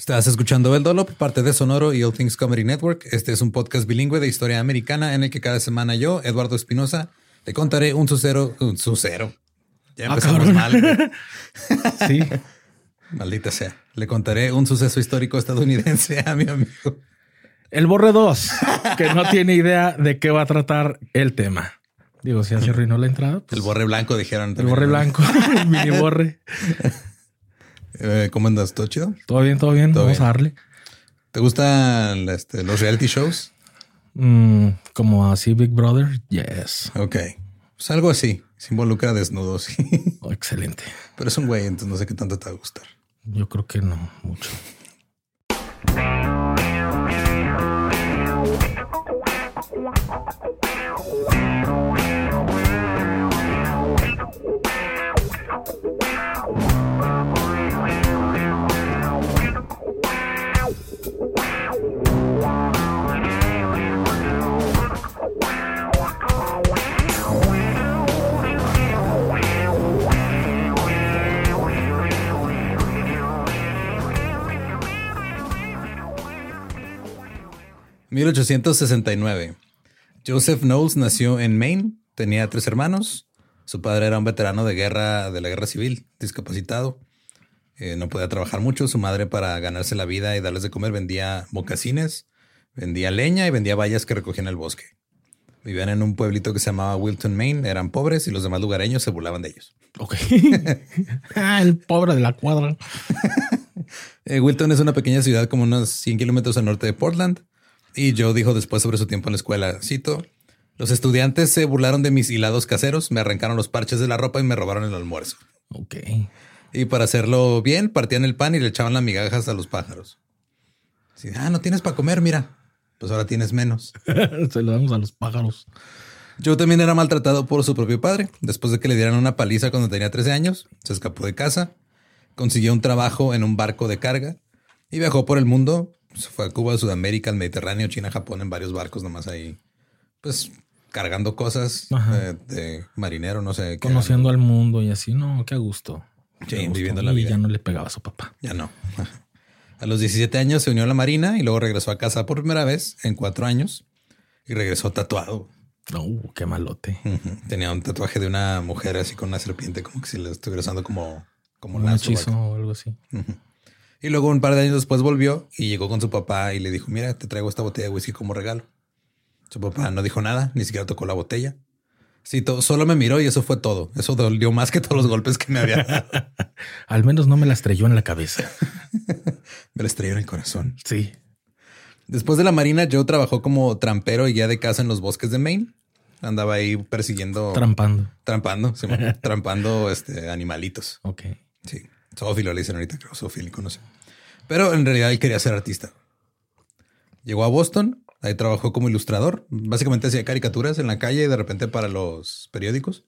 Estás escuchando El Dolop, parte de Sonoro y All Things Comedy Network. Este es un podcast bilingüe de historia americana en el que cada semana yo, Eduardo Espinosa, te contaré un sucero, un sucero. Ya Ah, empezamos mal. Sí. Maldita sea. Le contaré un suceso histórico estadounidense a mi amigo. El borre 2, que no tiene idea de qué va a tratar el tema. Digo, si se arruinó la entrada, pues, El borre blanco, dijeron. el borre ¿no? blanco, el mini borre. Eh, ¿Cómo andas? ¿Todo chido? Todo bien, todo bien. Todo Vamos bien. a darle. ¿Te gustan este, los reality shows? Mm, como así Big Brother. Yes. Ok. Pues algo así. Se involucra desnudos. Oh, excelente. Pero es un güey, entonces no sé qué tanto te va a gustar. Yo creo que no mucho. 1869. Joseph Knowles nació en Maine. Tenía tres hermanos. Su padre era un veterano de guerra de la guerra civil, discapacitado. Eh, no podía trabajar mucho. Su madre, para ganarse la vida y darles de comer, vendía mocasines, vendía leña y vendía vallas que recogían en el bosque. Vivían en un pueblito que se llamaba Wilton, Maine. Eran pobres y los demás lugareños se burlaban de ellos. Ok. ah, el pobre de la cuadra. Eh, Wilton es una pequeña ciudad como unos 100 kilómetros al norte de Portland. Y Joe dijo después sobre su tiempo en la escuela, cito, los estudiantes se burlaron de mis hilados caseros, me arrancaron los parches de la ropa y me robaron el almuerzo. Ok. Y para hacerlo bien, partían el pan y le echaban las migajas a los pájaros. Así, ah, no tienes para comer, mira. Pues ahora tienes menos. Se lo damos a los pájaros. Joe también era maltratado por su propio padre. Después de que le dieran una paliza cuando tenía 13 años, se escapó de casa, consiguió un trabajo en un barco de carga y viajó por el mundo. Se fue a Cuba, Sudamérica, al Mediterráneo, China, Japón, en varios barcos nomás ahí, pues cargando cosas eh, de marinero, no sé. qué Conociendo al mundo y así, no, qué a gusto. Sí, Qué a gusto. viviendo la Y vida. ya no le pegaba a su papá. Ya no. A los 17 años se unió a la Marina y luego regresó a casa por primera vez en cuatro años y regresó tatuado. No, qué malote. Tenía un tatuaje de una mujer así con una serpiente, como que si le estuviera usando como, como Un hechizo o algo así. Y luego un par de años después volvió y llegó con su papá y le dijo, mira, te traigo esta botella de whisky como regalo. Su papá no dijo nada, ni siquiera tocó la botella. Sí, solo me miró y eso fue todo. Eso dolió más que todos los golpes que me había dado. Al menos no me la estrelló en la cabeza. me la estrelló en el corazón. Sí. Después de la marina, Joe trabajó como trampero y guía de casa en los bosques de Maine. Andaba ahí persiguiendo, Trampando. trampando, sí, trampando este, animalitos. Ok. Sí, zoófilo le dicen ahorita, creo, zoofílico, no sé. Pero en realidad él quería ser artista. Llegó a Boston, ahí trabajó como ilustrador. Básicamente hacía caricaturas en la calle y de repente para los periódicos.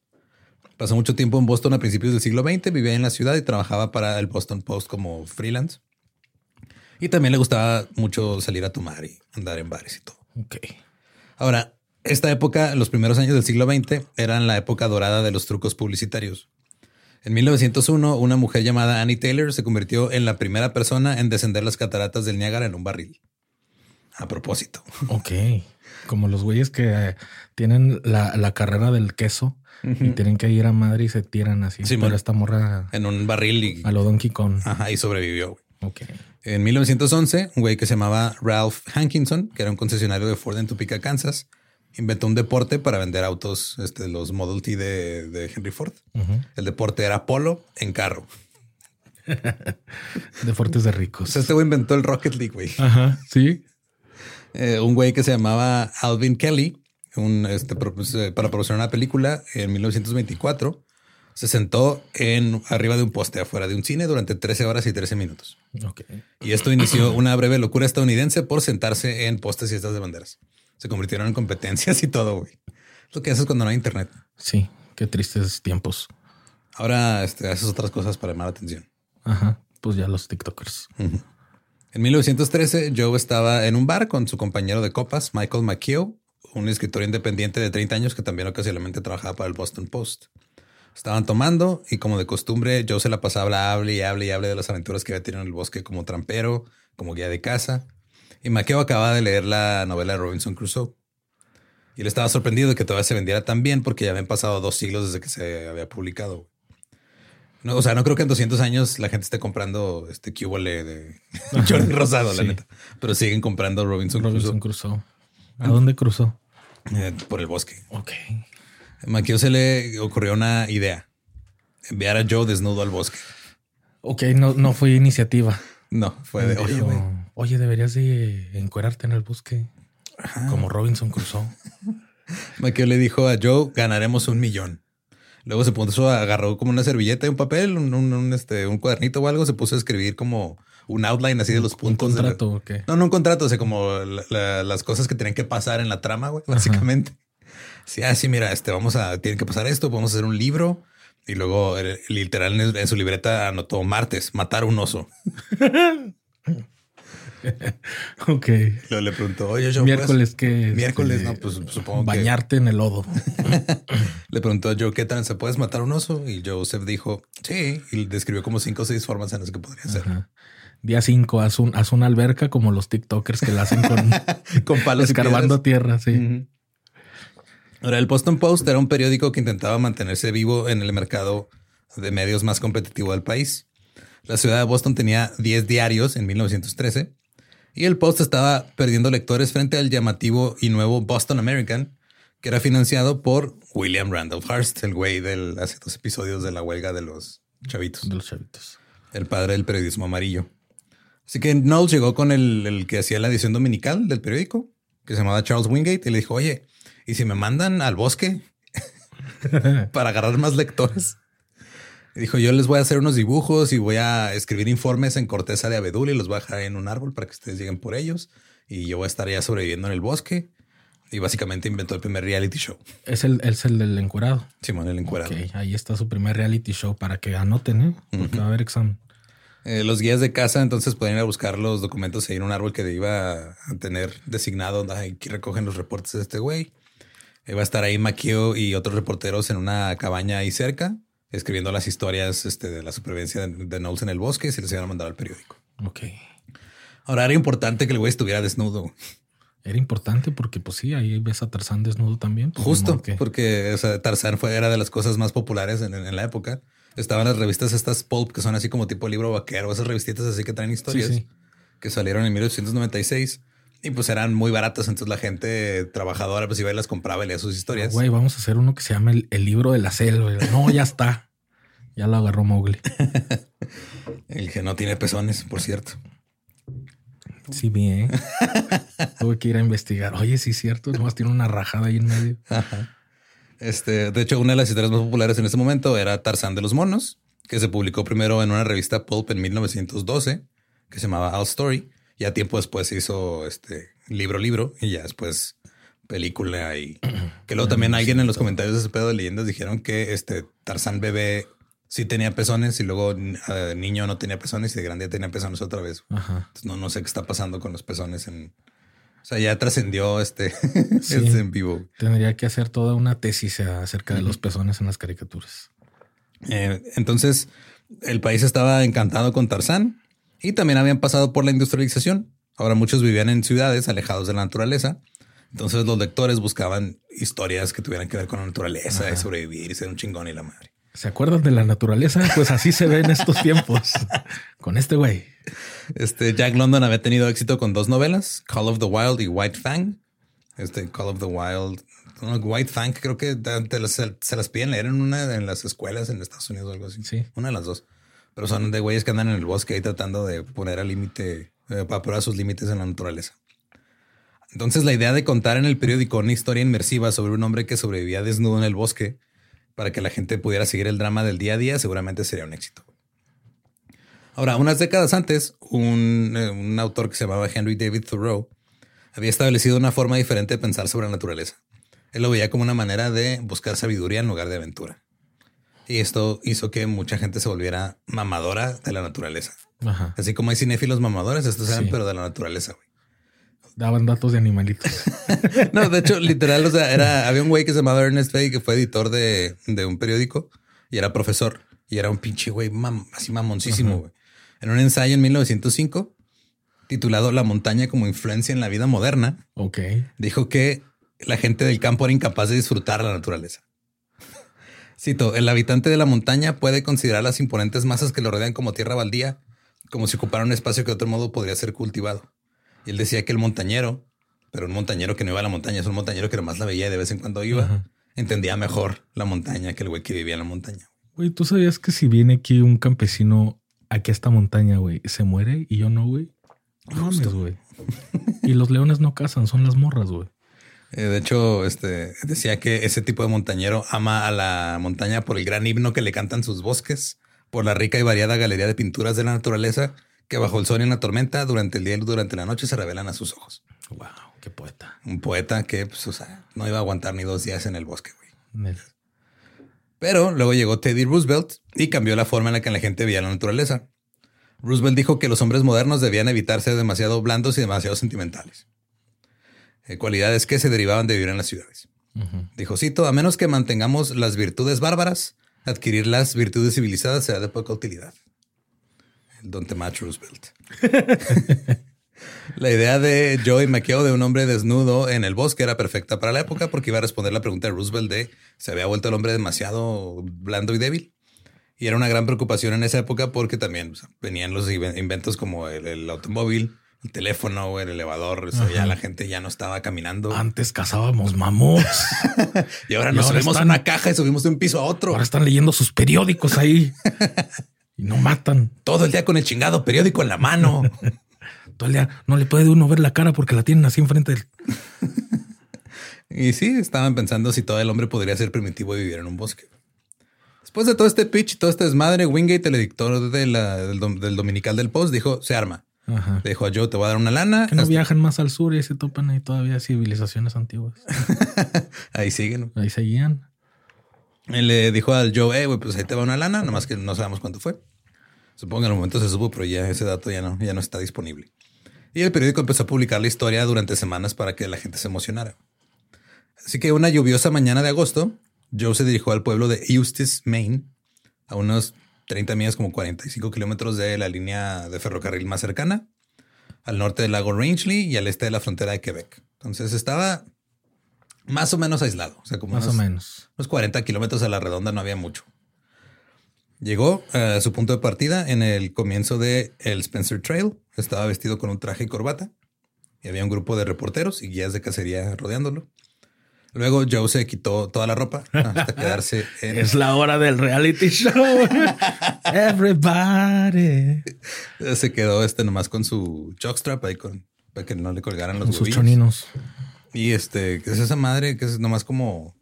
Pasó mucho tiempo en Boston a principios del siglo XX, vivía en la ciudad y trabajaba para el Boston Post como freelance. Y también le gustaba mucho salir a tomar y andar en bares y todo. Ok. Ahora, esta época, los primeros años del siglo XX, eran la época dorada de los trucos publicitarios. En 1901, una mujer llamada Annie Taylor se convirtió en la primera persona en descender las cataratas del Niágara en un barril. A propósito. Ok. Como los güeyes que eh, tienen la, la carrera del queso y tienen que ir a madre y se tiran así. Sí, Pero man. esta morra En un barril y, a lo Donkey Kong. ajá, y sobrevivió. Ok. En 1911, un güey que se llamaba Ralph Hankinson, que era un concesionario de Ford en Topeka, Kansas, inventó un deporte para vender autos, este, los Model T de, de Henry Ford. El deporte era polo en carro. Deportes de O ricos. sea, este güey inventó el Rocket League, güey. Ajá. Sí. Eh, un güey que se llamaba Alvin Kelly, un, este, pues, eh, para promocionar una película en 1924, se sentó en arriba de un poste afuera de un cine durante 13 horas y 13 minutos. Y esto inició una breve locura estadounidense por sentarse en postes y estas de banderas. Se convirtieron en competencias y todo, güey. Lo que haces cuando no hay internet. Sí, qué tristes tiempos. Ahora este, haces otras cosas para llamar la atención. Ajá, pues ya los TikTokers. En 1913, Joe estaba en un bar con su compañero de copas, Michael McKeough, un escritor independiente de 30 años que también ocasionalmente trabajaba para el Boston Post. Estaban tomando y como de costumbre, Joe se la pasaba hable y hable y hable de las aventuras que había tenido en el bosque como trampero, como guía de casa. Y Maqueo acababa de leer la novela de Robinson Crusoe. Y él estaba sorprendido de que todavía se vendiera tan bien porque ya habían pasado dos siglos desde que se había publicado. No, o sea, no creo que en 200 años la gente esté comprando este cubole de Jordi Rosado, la neta. Pero siguen comprando Robinson, Robinson Crusoe. ¿A dónde cruzó? Eh, por el bosque. Ok. Maquio se le ocurrió una idea. Enviar a Joe desnudo al bosque. Ok, no, no fue iniciativa. No, fue de, oye, Oye, deberías de encuerarte en el bosque. Como Robinson Crusoe. Maquio le dijo a Joe, ganaremos un millón. Luego se puso, agarró como una servilleta y un papel, un, este, un cuadernito o algo, se puso a escribir como un outline así de los puntos. ¿Un contrato o qué? No, no un contrato, o sea, como las cosas que tenían que pasar en la trama, güey, básicamente. Sí, así, ah, mira, este, vamos a, tiene que pasar esto, a hacer un libro. Y luego, literal, en su libreta anotó martes, matar un oso. ok. Luego le preguntó, oye, yo. Miércoles que. Miércoles, no, pues supongo Bañarte en el lodo. le preguntó a Joe, ¿qué tal se puedes matar un oso? Y Joseph dijo, sí. Y describió como cinco o seis formas en las que podría ser. Día cinco, haz, un, haz una alberca como los TikTokers que la hacen con, con palos. Escarbando tierra, sí. Ahora, el Boston Post era un periódico que intentaba mantenerse vivo en el mercado de medios más competitivo del país. La ciudad de Boston tenía 10 diarios en 1913 y el Post estaba perdiendo lectores frente al llamativo y nuevo Boston American, que era financiado por William Randolph Hearst, el güey del hace dos episodios de la huelga de los chavitos. De los chavitos. El padre del periodismo amarillo. Así que Knowles llegó con el, el que hacía la edición dominical del periódico, que se llamaba Charles Wingate, y le dijo, oye, ¿y si me mandan al bosque para agarrar más lectores? Dijo, yo les voy a hacer unos dibujos y voy a escribir informes en corteza de abedul y los voy a dejar en un árbol para que ustedes lleguen por ellos. Y yo voy a estar ya sobreviviendo en el bosque. Y básicamente inventó el primer reality show. Es el, es el del encuerado. Simón, el encuerado. ahí está su primer reality show para que anoten, ¿eh? Porque va a haber examen. Eh, los guías de casa entonces pueden ir a buscar los documentos y en un árbol que iba a tener designado. Aquí recogen los reportes de este güey. Va a estar ahí Maquio y otros reporteros en una cabaña ahí cerca, escribiendo las historias este, de la supervivencia de, de Knowles en el bosque y se les iban a mandar al periódico. Ok. Ahora era importante que el güey estuviera desnudo. Era importante porque, pues sí, ahí ves a Tarzán desnudo también. Pues, Justo, porque Tarzán fue, era de las cosas más populares en, la época. Estaban las revistas estas pulp que son así como tipo libro vaquero, esas revistitas así que traen historias que salieron en 1896. Y pues eran muy baratas, entonces la gente trabajadora pues iba y las compraba y leía sus historias. Güey, vamos a hacer uno que se llama el, libro de la selva. No, ya está. Ya lo agarró Mowgli. el que no tiene pezones, por cierto. Sí, bien. Tuve que ir a investigar. Oye, sí, cierto. Nomás tiene una rajada ahí en medio. Este, de hecho, una de las historias más populares en ese momento era Tarzán de los monos, que se publicó primero en una revista Pulp en 1912, que se llamaba All Story. Ya tiempo después hizo este libro, libro y ya después película y que luego también alguien en los comentarios de ese pedo de leyendas dijeron que este Tarzán bebé sí tenía pezones y luego uh, niño no tenía pezones y de grande tenía pezones otra vez. no, no sé qué está pasando con los pezones en... O sea, ya trascendió este, este en vivo. Tendría que hacer toda una tesis acerca de los pezones en las caricaturas. Eh, entonces, el país estaba encantado con Tarzán y también habían pasado por la industrialización. Ahora muchos vivían en ciudades alejados de la naturaleza. Entonces los lectores buscaban historias que tuvieran que ver con la naturaleza, de sobrevivir y ser un chingón y la madre. ¿Se acuerdan de la naturaleza? Pues así se ve en estos tiempos con este güey. Este Jack London había tenido éxito con dos novelas, Call of the Wild y White Fang. Este Call of the Wild, White Fang creo que se las piden leer en una en las escuelas en Estados Unidos o algo así. Sí. Una de las dos. Pero son de güeyes que andan en el bosque ahí tratando de poner al límite, eh, para probar sus límites en la naturaleza. Entonces la idea de contar en el periódico una historia inmersiva sobre un hombre que sobrevivía desnudo en el bosque para que la gente pudiera seguir el drama del día a día, seguramente sería un éxito. Ahora, unas décadas antes, un, eh, un autor que se llamaba Henry David Thoreau había establecido una forma diferente de pensar sobre la naturaleza. Él lo veía como una manera de buscar sabiduría en lugar de aventura. Y esto hizo que mucha gente se volviera mamadora de la naturaleza. Ajá. Así como hay cinéfilos mamadores, estos eran, Sí. pero de la naturaleza, güey. Daban datos de animalitos. No, de hecho, literal, o sea, era, había un güey que se llamaba Ernest Fay que fue editor de, de un periódico y era profesor y era un pinche güey mam- así mamoncísimo, güey. En un ensayo en 1905 titulado La montaña como influencia en la vida moderna, dijo que la gente del campo era incapaz de disfrutar la naturaleza. Cito, el habitante de la montaña puede considerar las imponentes masas que lo rodean como tierra baldía, como si ocupara un espacio que de otro modo podría ser cultivado. Y él decía que el montañero, pero un montañero que no iba a la montaña, es un montañero que nomás la veía y de vez en cuando iba, Ajá. entendía mejor la montaña que el güey que vivía en la montaña. Güey, ¿tú sabías que si viene aquí un campesino aquí a esta montaña, güey, se muere y yo no, güey? No mames, güey. Y los leones no cazan, son las morras, güey. Eh, de hecho, este decía que ese tipo de montañero ama a la montaña por el gran himno que le cantan sus bosques, por la rica y variada galería de pinturas de la naturaleza que bajo el sol y en la tormenta, durante el día y durante la noche se revelan a sus ojos. Wow, qué poeta. Un poeta que, pues, o sea, no iba a aguantar ni dos días en el bosque, güey. Pero luego llegó Teddy Roosevelt y cambió la forma en la que la gente veía la naturaleza. Roosevelt dijo que los hombres modernos debían evitar ser demasiado blandos y demasiado sentimentales. Eh, cualidades que se derivaban de vivir en las ciudades. Dijo Cito, a menos que mantengamos las virtudes bárbaras, adquirir las virtudes civilizadas será de poca utilidad. El Don Temach Roosevelt. la idea de Joey McKeown de un hombre desnudo en el bosque era perfecta para la época porque iba a responder la pregunta de Roosevelt de ¿se había vuelto el hombre demasiado blando y débil? Y era una gran preocupación en esa época porque también o sea, venían los inven- inventos como el, el automóvil, el teléfono, el elevador. O sea, ya la gente ya no estaba caminando. Antes cazábamos mamuts. Y ahora nos subimos a una caja y subimos de un piso a otro. Ahora están leyendo sus periódicos ahí y no matan. Todo el día con el chingado periódico en la mano. Todo el día no le puede uno ver la cara porque la tienen así enfrente del. y sí, estaban pensando si todo el hombre podría ser primitivo y vivir en un bosque. Después de todo este pitch y todo este desmadre, Wingate, el editor de la- del, dom- del Dominical del Post, dijo, se arma. Ajá. Le dijo a Joe, te voy a dar una lana. Que no Hasta- viajan más al sur y se topan ahí todavía civilizaciones antiguas. Ahí siguen. Ahí seguían. Él le dijo al Joe, eh, güey, pues ahí te va una lana, nomás que no sabemos cuánto fue. Supongo que en el momento se supo, pero ya ese dato ya no, ya no está disponible. Y el periódico empezó a publicar la historia durante semanas para que la gente se emocionara. Así que una lluviosa mañana de agosto, Joe se dirigió al pueblo de Eustis, Maine, a unos 30 millas, como 45 kilómetros de la línea de ferrocarril más cercana, al norte del lago Rangeley y al este de la frontera de Quebec. Entonces estaba más o menos aislado, o sea, como Más o menos. unos 40 kilómetros a la redonda no había mucho. Llegó eh, a su punto de partida en el comienzo de el Spencer Trail. Estaba vestido con un traje y corbata. Y había un grupo de reporteros y guías de cacería rodeándolo. Luego Joe se quitó toda la ropa hasta quedarse en... Es la hora del reality show. Everybody. Se quedó este nomás con su jockstrap ahí con... Para que no le colgaran los Con sus choninos. Y este, ¿qué es esa madre? Que es nomás como...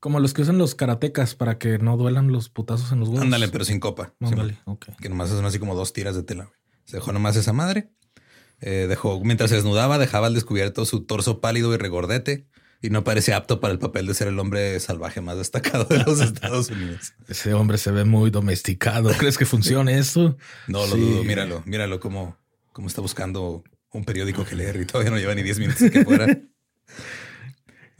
Como los que usan los karatecas para que no duelan los putazos en los huevos. Ándale, pero sin copa. Ándale, Simón. ok. que nomás son así como dos tiras de tela. Se dejó nomás esa madre. Eh, dejó, mientras se desnudaba, dejaba al descubierto su torso pálido y regordete y no parece apto para el papel de ser el hombre salvaje más destacado de los Estados Unidos. Ese hombre se ve muy domesticado. ¿Crees que funcione eso? No lo Sí. dudo. Míralo, míralo cómo, cómo está buscando un periódico que leer y todavía no lleva ni 10 minutos que fuera.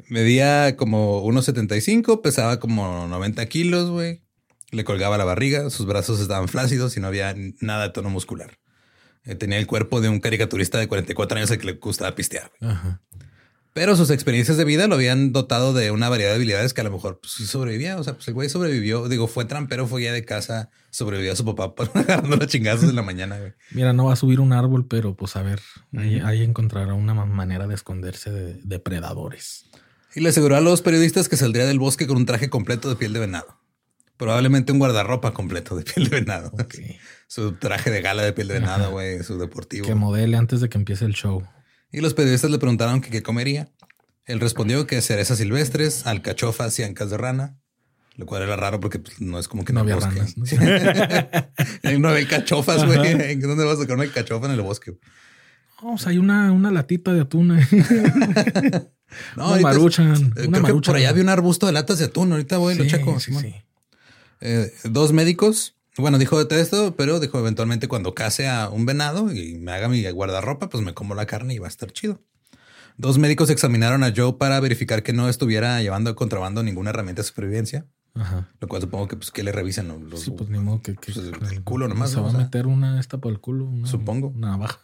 Medía como 1.75, pesaba como 90 kilos, güey. Le colgaba la barriga, sus brazos estaban flácidos y no había nada de tono muscular. Eh, tenía el cuerpo de un caricaturista de 44 años al que le gustaba pistear. Ajá. Pero sus experiencias de vida lo habían dotado de una variedad de habilidades que a lo mejor pues, sobrevivía. O sea, pues el güey sobrevivió. Digo, fue trampero, fue guía de casa, sobrevivió a su papá por agarrando los chingazos en la mañana, güey. Mira, no va a subir un árbol, pero pues a ver, ahí, ahí encontrará una ma- manera de esconderse de depredadores. Y le aseguró a los periodistas que saldría del bosque con un traje completo de piel de venado. Probablemente un guardarropa completo de piel de venado. Su traje de gala de piel de venado, Ajá. güey, su deportivo. Que modele antes de que empiece el show. Y los periodistas le preguntaron que qué comería. Él respondió que cerezas silvestres, alcachofas y ancas de rana. Lo cual era raro porque pues, no es como que No había bosque. ranas, ¿no? no hay cachofas, güey. Ajá. ¿En ¿Dónde vas a sacar una cachofa en el bosque? No, o sea, hay una, una latita de atún. No, una ahorita- maruchan. eh, una que por allá había un arbusto de latas de atún. Ahorita voy y lo Sí, checo. sí, sí. Eh, dos médicos. Bueno, dijo de esto, pero dijo eventualmente cuando case a un venado y me haga mi guardarropa, pues me como la carne y va a estar chido. Dos médicos examinaron a Joe para verificar que no estuviera llevando de contrabando ninguna herramienta de supervivencia, Ajá. lo cual supongo que pues que le revisen los Sí, pues ni modo que, que- Pues, el- culo nomás, Se va O a meter una esta por el culo. una- Supongo. Una navaja.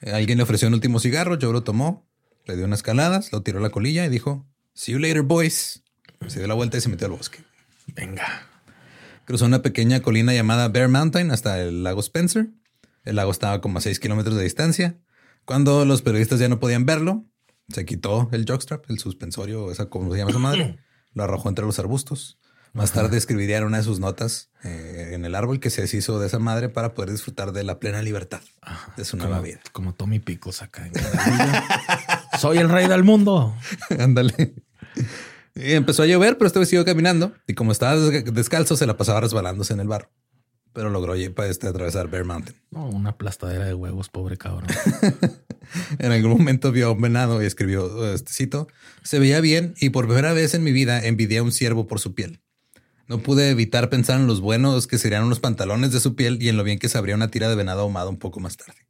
Eh, Alguien le ofreció un último cigarro, Joe lo tomó, le dio unas caladas, lo tiró a la colilla y dijo, See you later, boys. Se dio la vuelta y se metió al bosque. Venga. Cruzó una pequeña colina llamada Bear Mountain hasta el lago Spencer. El lago estaba como a 6 kilómetros de distancia. Cuando los periodistas ya no podían verlo, se quitó el jockstrap, el suspensorio, esa como se llama esa madre, lo arrojó entre los arbustos. Más tarde escribiría en una de sus notas eh, en el árbol que se deshizo de esa madre para poder disfrutar de la plena libertad de su nueva Como, vida. como Tommy Picos acá. en. Soy el rey del mundo. Ándale. Empezó a llover, pero este vez siguió caminando y como estaba des- descalzo se la pasaba resbalándose en el barro. Pero logró este, atravesar Bear Mountain. No, una aplastadera de huevos, pobre cabrón. En algún momento vio a un venado y escribió este cito: Se veía bien y por primera vez en mi vida envidié a un ciervo por su piel. No pude evitar pensar en los buenos que serían unos pantalones de su piel y en lo bien que sabría una tira de venado ahumado un poco más tarde.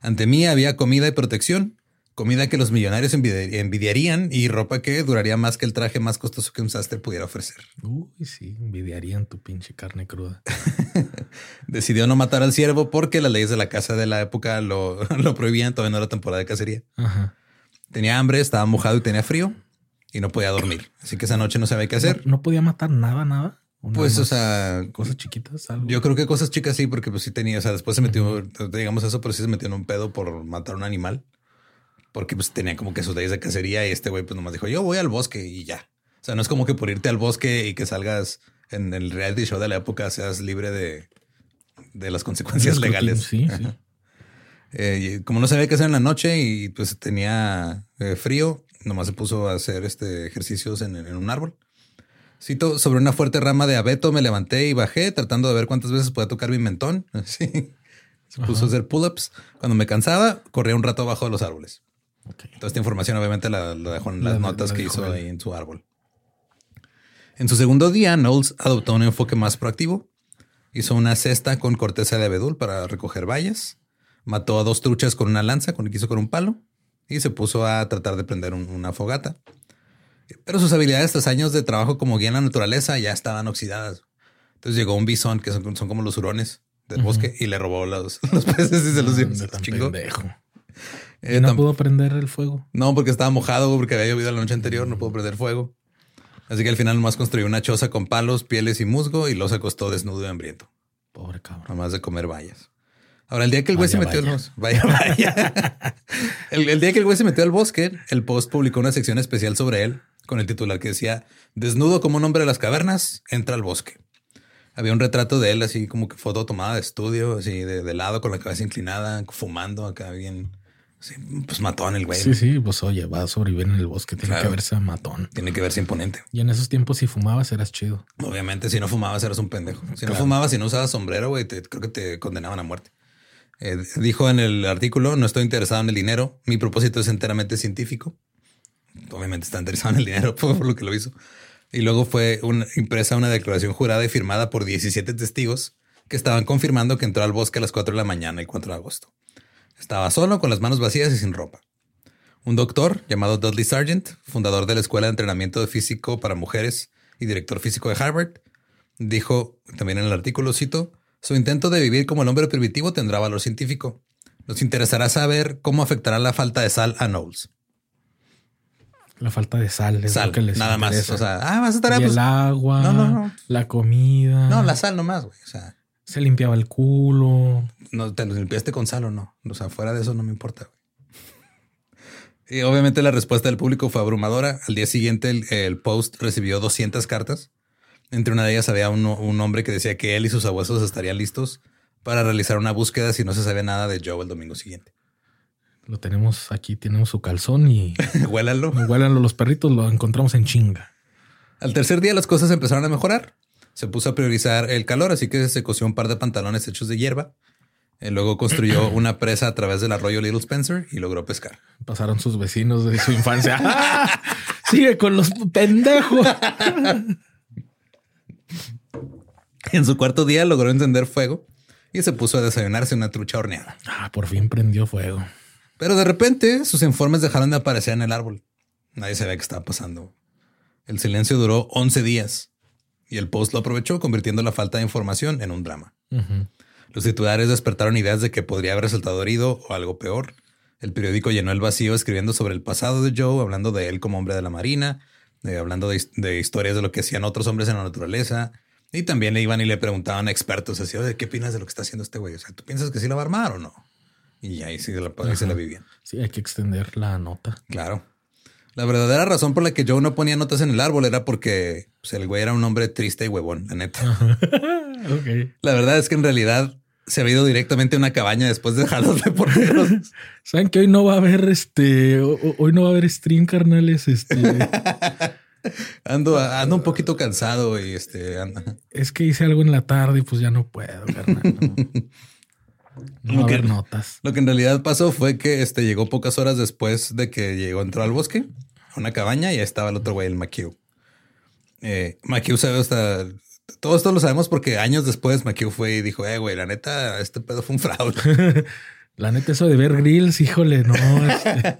Ante mí había comida y protección, comida que los millonarios envidi- envidiarían y ropa que duraría más que el traje más costoso que un sastre pudiera ofrecer. Uy, sí, envidiarían tu pinche carne cruda. Decidió no matar al ciervo porque las leyes de la casa de la época lo, lo prohibían, todavía no era temporada de cacería. Ajá. Tenía hambre, estaba mojado y tenía frío y no podía dormir. Así que esa noche no sabía qué hacer. No, no podía matar nada, nada. ¿O nada Pues, o sea, cosas chiquitas, algo. yo creo que cosas chicas sí, porque pues sí tenía, o sea, después se metió, digamos eso, pero sí se metió en un pedo por matar a un animal. Porque pues tenía como que sus leyes de cacería y este güey pues nomás dijo, yo voy al bosque y ya. O sea, no es como que por irte al bosque y que salgas en el reality show de la época seas libre de, de las consecuencias legales. Sí, sí. Eh, como no sabía qué hacer en la noche y pues tenía eh, frío, nomás se puso a hacer este ejercicios en, en un árbol. Cito, sobre una fuerte rama de abeto me levanté y bajé tratando de ver cuántas veces podía tocar mi mentón. Sí. Se puso a hacer pull-ups. Cuando me cansaba, corría un rato abajo de los árboles. Toda esta información obviamente la, la dejó en las La- notas la que hizo ahí en su árbol. En su segundo día, Knowles adoptó un enfoque más proactivo. Hizo una cesta con corteza de abedul para recoger bayas. Mató a dos truchas con una lanza, con el que hizo con un palo. Y se puso a tratar de prender un- una fogata. Pero sus habilidades tras años de trabajo como guía en la naturaleza ya estaban oxidadas. Entonces llegó un bisón, que son, son como los hurones del bosque, y le robó los, los peces y se los dio. Chingó. Eh, Y no pudo prender el fuego. no, porque estaba mojado, porque había llovido la noche anterior, no pudo prender fuego. Así que al final nomás construyó una choza con palos, pieles y musgo y los acostó desnudo y hambriento, Pobre cabrón. nomás de comer bayas. Ahora, el día que el güey se metió al vaya. bosque, vaya, vaya. el, el día que el güey se metió al bosque, el Post publicó una sección especial sobre él con el titular que decía, desnudo como un hombre de las cavernas, entra al bosque. Había un retrato de él así como que foto tomada de estudio, así de, de lado con la cabeza inclinada, fumando acá bien, así, pues matón el güey. Sí, sí, pues oye, va a sobrevivir en el bosque. Tiene Claro. que verse matón. Tiene que verse imponente. Y en esos tiempos, si fumabas, eras chido. Obviamente, si no fumabas, eras un pendejo. Si no fumabas, si no usabas sombrero, güey, te- creo que te condenaban a muerte. Eh, dijo en el artículo: No estoy interesado en el dinero. Mi propósito es enteramente científico. Obviamente está interesado en el dinero por lo que lo hizo. Y luego fue una, impresa una declaración jurada y firmada por 17 testigos que estaban confirmando que entró al bosque a las 4 de la mañana el 4 de agosto. Estaba solo, con las manos vacías y sin ropa. Un doctor llamado Dudley Sargent, fundador de la Escuela de Entrenamiento de Físico para Mujeres y director físico de Harvard, dijo también en el artículo, cito, su intento de vivir como el hombre primitivo tendrá valor científico. Nos interesará saber cómo afectará la falta de sal a Knowles. La falta de sal es Sal, lo que les nada más. O sea, ah, vas a estar y pues, el agua, No, no, no. la comida. No, la sal nomás, güey. O sea, Se limpiaba el culo. no te limpiaste con sal o no. O sea, fuera de eso no me importa. Y obviamente la respuesta del público fue abrumadora. Al día siguiente el, el post recibió 200 cartas. Entre una de ellas había un, un hombre que decía que él y sus abuelos estarían listos para realizar una búsqueda si no se sabía nada de Joe el domingo siguiente. Lo tenemos aquí, tenemos su calzón y Huélalo. huélanlo los perritos, lo encontramos en chinga. Al tercer día las cosas empezaron a mejorar. Se puso a priorizar el calor, así que se cosió un par de pantalones hechos de hierba. Eh, luego construyó una presa a través del arroyo Little Spencer y logró pescar. Pasaron sus vecinos de su infancia. Sigue con los pendejos. En su cuarto día logró encender fuego y se puso a desayunarse una trucha horneada. Ah, por fin prendió fuego. Pero de repente sus informes dejaron de aparecer en el árbol. Nadie sabía qué estaba pasando. El silencio duró 11 días y el post lo aprovechó convirtiendo la falta de información en un drama. Los titulares despertaron ideas de que podría haber resultado herido o algo peor. El periódico llenó el vacío escribiendo sobre el pasado de Joe, hablando de él como hombre de la marina, hablando de, de, historias de lo que hacían otros hombres en la naturaleza. Y también le iban y le preguntaban a expertos así, oye, ¿qué opinas de lo que está haciendo este güey? O sea, ¿tú piensas que sí la va a armar o no? Y ahí sí la, ahí se la vivían. Sí, hay que extender la nota. Claro. La verdadera razón por la que Joe no ponía notas en el árbol era porque pues, el güey era un hombre triste y huevón, la neta. La verdad es que en realidad se había ido directamente a una cabaña después de dejar los reporteros. Saben que hoy no va a haber este, hoy no va a haber stream, carnales. Este. ando, ando un poquito cansado y este. Es que hice algo en la tarde y pues ya no puedo, carnal. No. lo, que, notas. lo que en realidad pasó fue que este llegó pocas horas después de que llegó, entró al bosque, una cabaña y ahí estaba el otro güey, el McHugh. Eh, McHugh sabe hasta todo esto lo sabemos porque años después McHugh fue y dijo, eh, güey, la neta, este pedo fue un fraude. la neta, eso de ver grills, híjole, no. Este,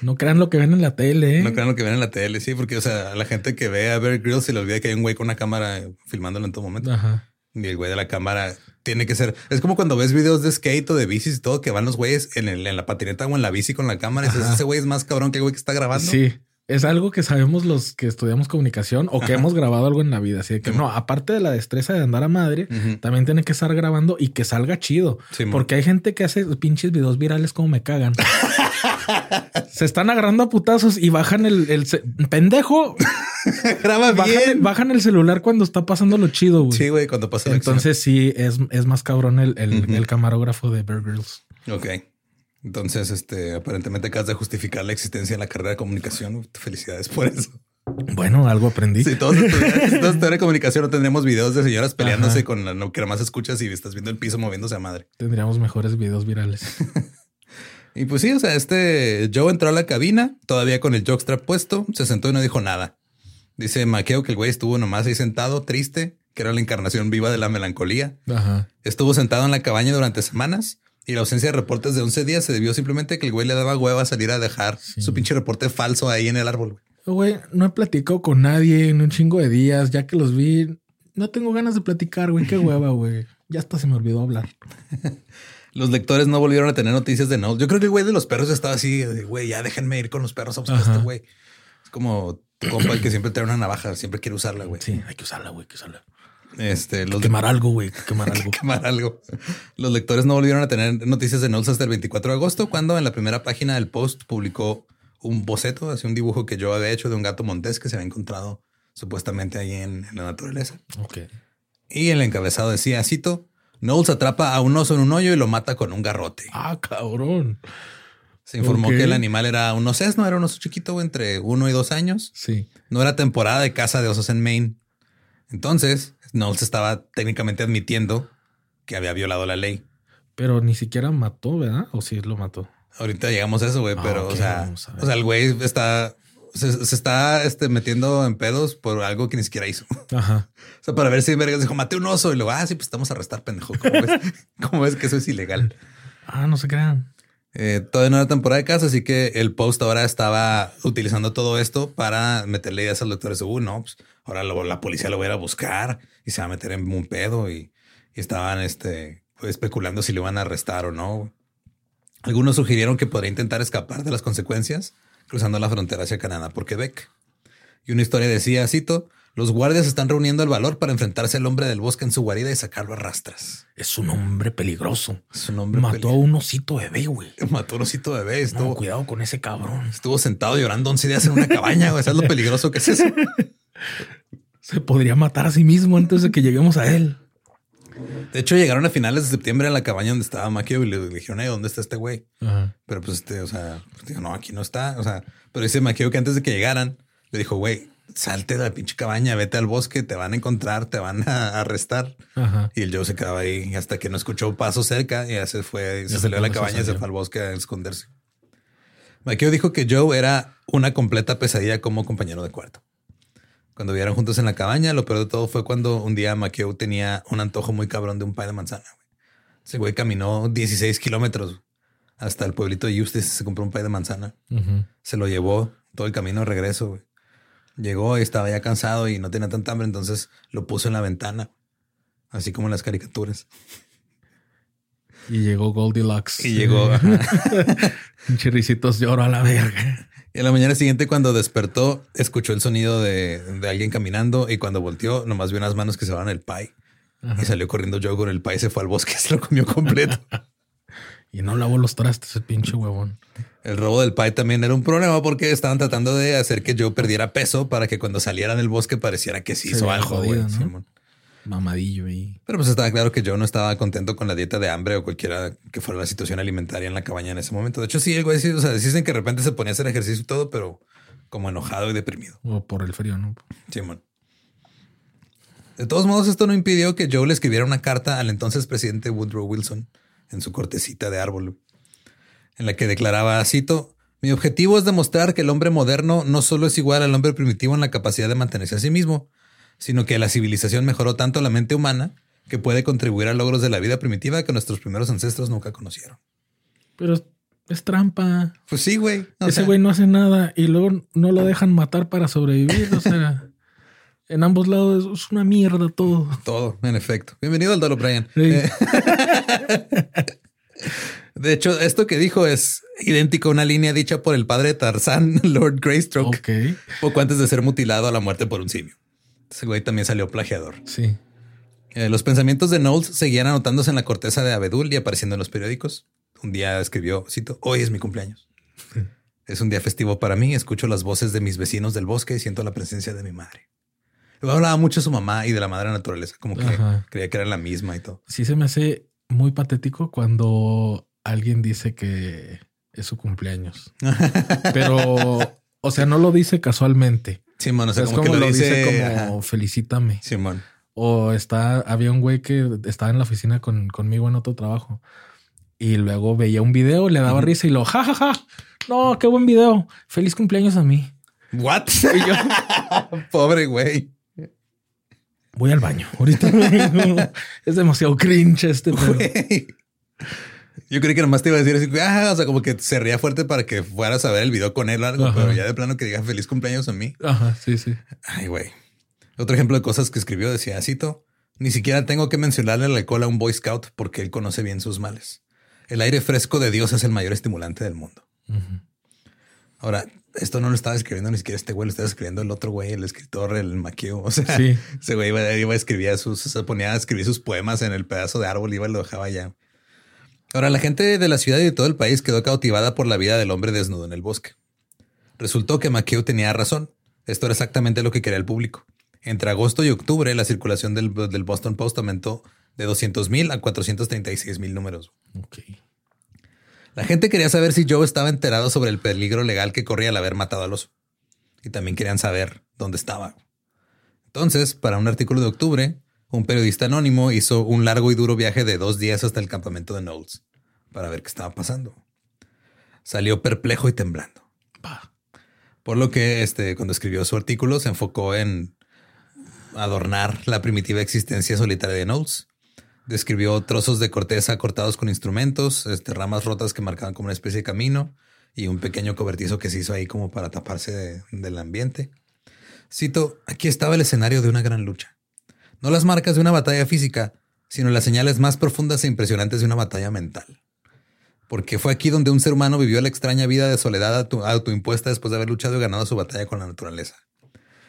no crean lo que ven en la tele. ¿eh? No crean lo que ven en la tele, sí, porque, o sea, la gente que ve a Bear Grylls se le olvida que hay un güey con una cámara filmándolo en todo momento. Ajá. Y el güey de la cámara tiene que ser. Es como cuando ves videos de skate o de bicis y todo, que van los güeyes en, el, en la patineta o en la bici con la cámara. Y dices, ese güey es más cabrón que el güey que está grabando. Sí es algo que sabemos los que estudiamos comunicación o que hemos grabado algo en la vida. Así que no, aparte de la destreza de andar a madre, también tiene que estar grabando y que salga chido. porque hay gente que hace pinches videos virales como me cagan. Se están agarrando a putazos y bajan el, pendejo. Graba bien. Bajan el celular cuando está pasando lo chido. Güey. Sí, güey, cuando pasa Entonces sí, es, es más cabrón el, el, camarógrafo de Bear Grylls. Ok. Entonces, este, aparentemente acabas de justificar la existencia de la carrera de comunicación. Felicidades por eso. Bueno, algo aprendí. Si todos estudiaran de comunicación, no tendríamos videos de señoras peleándose con lo que más escuchas y estás viendo el piso moviéndose a madre. Tendríamos mejores videos virales. y pues sí, o sea, este Joe entró a la cabina, todavía con el jockstrap puesto, se sentó y no dijo nada. Dice Maqueo que el güey estuvo nomás ahí sentado, triste, que era la encarnación viva de la melancolía. Estuvo sentado en la cabaña durante semanas y la ausencia de reportes de 11 días se debió simplemente que el güey le daba hueva a salir a dejar su pinche reporte falso ahí en el árbol. Güey, no he platicado con nadie en un chingo de días. Ya que los vi, no tengo ganas de platicar, güey. Qué hueva, güey. Ya hasta se me olvidó hablar. los lectores no volvieron a tener noticias de no. Yo creo que el güey de los perros estaba así, güey, ya déjenme ir con los perros a buscar a este güey. Es como tu compa el que siempre trae una navaja, siempre quiere usarla, güey. Sí, hay que usarla, güey, hay que usarla. Este, los quemar algo, güey. Quemar algo. quemar algo. Los lectores no volvieron a tener noticias de Knowles hasta el 24 de agosto, cuando en la primera página del post publicó un boceto, así un dibujo que yo había hecho de un gato montés que se había encontrado supuestamente ahí en, la naturaleza. Ok. Y el encabezado decía, cito, Knowles atrapa a un oso en un hoyo y lo mata con un garrote. Ah, cabrón. Se informó que el animal era un osesno, era un oso chiquito entre uno y dos años. Sí. No era temporada de caza de osos en Maine. Entonces, Knowles estaba técnicamente admitiendo que había violado la ley. Pero ni siquiera mató, ¿verdad? O sí lo mató. Ahorita llegamos a eso, güey, ah, pero o, sea, o sea, el güey está se, está este, metiendo en pedos por algo que ni siquiera hizo. Ajá. O sea, para ver si vergas dijo, maté un oso y luego, ah, sí, pues estamos a arrestar, pendejo. ¿Cómo ves? ¿Cómo ves que eso es ilegal? Ah, no se crean. Eh, todavía no era temporada de casa, así que el post ahora estaba utilizando todo esto para meterle ideas a los lectores de, uh, no, pues ahora la policía lo va a ir a buscar y se va a meter en un pedo y, estaban este, pues, especulando si lo iban a arrestar o no. Algunos sugirieron que podría intentar escapar de las consecuencias cruzando la frontera hacia Canadá por Quebec. Y una historia decía, cito, los guardias están reuniendo el valor para enfrentarse al hombre del bosque en su guarida y sacarlo a rastras. Es un hombre peligroso. Es un hombre Mató a un osito bebé, güey. Mató a un osito bebé. Estuvo... cuidado con ese cabrón. Estuvo sentado llorando 11 días en una cabaña, güey. ¿Sabes lo peligroso que es eso? Se podría matar a sí mismo antes de que lleguemos a él. De hecho, llegaron a finales de septiembre a la cabaña donde estaba Maquio y le dijeron, ¿dónde está este güey? Pero pues este, o sea, pues, dijo, no, aquí no está. O sea, pero dice Maquio que antes de que llegaran, le dijo, güey, salte de la pinche cabaña, vete al bosque, te van a encontrar, te van a arrestar. Y el Joe se quedaba ahí hasta que no escuchó paso cerca y ya se fue, se salió de la cabaña y se fue al bosque a esconderse. McKeown dijo que Joe era una completa pesadilla como compañero de cuarto. Cuando vivieron juntos en la cabaña, lo peor de todo fue cuando un día McKeown tenía un antojo muy cabrón de un pie de manzana. Ese güey caminó 16 kilómetros hasta el pueblito de Justice, se compró un pie de manzana. Se lo llevó todo el camino de regreso. Llegó y estaba ya cansado y no tenía tanta hambre, entonces lo puso en la ventana, así como en las caricaturas. Y llegó Goldilocks. Y llegó. Chirricitos lloro a la verga. Y a la mañana siguiente, cuando despertó, escuchó el sonido de, alguien caminando y cuando volteó, nomás vio unas manos que se van el pie. Y salió corriendo yo con el pie, se fue al bosque, se lo comió completo. y no lavó los trastes, el pinche huevón. El robo del pie también era un problema porque estaban tratando de hacer que yo perdiera peso para que cuando saliera del bosque pareciera que sí hizo algo. Jodido, Mamadillo ahí. Pero pues estaba claro que yo no estaba contento con la dieta de hambre o cualquiera que fuera la situación alimentaria en la cabaña en ese momento. De hecho, sí, el güey sí, o sea, dicen que de repente se ponía a hacer ejercicio y todo, pero como enojado y deprimido. O por el frío, ¿no? Sí, De todos modos, esto no impidió que Joe le escribiera una carta al entonces presidente Woodrow Wilson en su cortecita de árbol, en la que declaraba, cito, mi objetivo es demostrar que el hombre moderno no solo es igual al hombre primitivo en la capacidad de mantenerse a sí mismo, sino que la civilización mejoró tanto la mente humana que puede contribuir a logros de la vida primitiva que nuestros primeros ancestros nunca conocieron. Pero es trampa. Pues sí, güey. Ese güey no hace nada y luego no lo dejan matar para sobrevivir. O sea, en ambos lados es una mierda todo. Todo, en efecto. Bienvenido al Dolo, Brian. Eh, de hecho, esto que dijo es idéntico a una línea dicha por el padre Tarzán, Lord Greystroke, poco antes de ser mutilado a la muerte por un simio. Ese güey también salió plagiador. Sí. Eh, los pensamientos de Knowles seguían anotándose en la corteza de abedul y apareciendo en los periódicos. Un día escribió, cito, hoy es mi cumpleaños. es un día festivo para mí, escucho las voces de mis vecinos del bosque y siento la presencia de mi madre. Hablaba mucho de su mamá y de la madre naturaleza, como que creía que era la misma y todo. Sí, se me hace muy patético cuando alguien dice que es su cumpleaños. Pero, o sea, no lo dice casualmente. Simón, o sea, como, que lo, dice, como felicítame. Simón. O está, había un güey que estaba en la oficina con, conmigo en otro trabajo y luego veía un video, le daba risa y lo, jajaja, no, qué buen video. Feliz cumpleaños a mí. What? yo, pobre güey. Voy al baño. Ahorita es demasiado cringe este. Güey. Yo creí que nomás te iba a decir así, ah, o sea, como que se ría fuerte para que fueras a ver el video con él o algo, pero ya de plano que diga feliz cumpleaños a mí. Ajá, sí, sí. Ay, güey. Otro ejemplo de cosas que escribió decía, cito, ni siquiera tengo que mencionarle la cola a un Boy Scout porque él conoce bien sus males. El aire fresco de Dios es el mayor estimulante del mundo. Ahora, esto no lo estaba escribiendo ni siquiera este güey, lo estaba escribiendo el otro güey, el escritor, el maqueo. O sea, ese güey iba, a escribir sus, se ponía a escribir sus poemas en el pedazo de árbol, iba y lo dejaba allá. Ahora, la gente de la ciudad y de todo el país quedó cautivada por la vida del hombre desnudo en el bosque. Resultó que McKeown tenía razón. Esto era exactamente lo que quería el público. Entre agosto y octubre, la circulación del, Boston Post aumentó de 200 mil a 436 mil números. La gente quería saber si Joe estaba enterado sobre el peligro legal que corría al haber matado al oso. Y también querían saber dónde estaba. Entonces, para un artículo de octubre, un periodista anónimo hizo un largo y duro viaje de dos días hasta el campamento de Knowles para ver qué estaba pasando. Salió perplejo y temblando. Por lo que este, cuando escribió su artículo se enfocó en adornar la primitiva existencia solitaria de Knowles. Describió trozos de corteza cortados con instrumentos, este, ramas rotas que marcaban como una especie de camino y un pequeño cobertizo que se hizo ahí como para taparse del ambiente. Cito, aquí estaba el escenario de una gran lucha no las marcas de una batalla física, sino las señales más profundas e impresionantes de una batalla mental. Porque fue aquí donde un ser humano vivió la extraña vida de soledad autoimpuesta después de haber luchado y ganado su batalla con la naturaleza.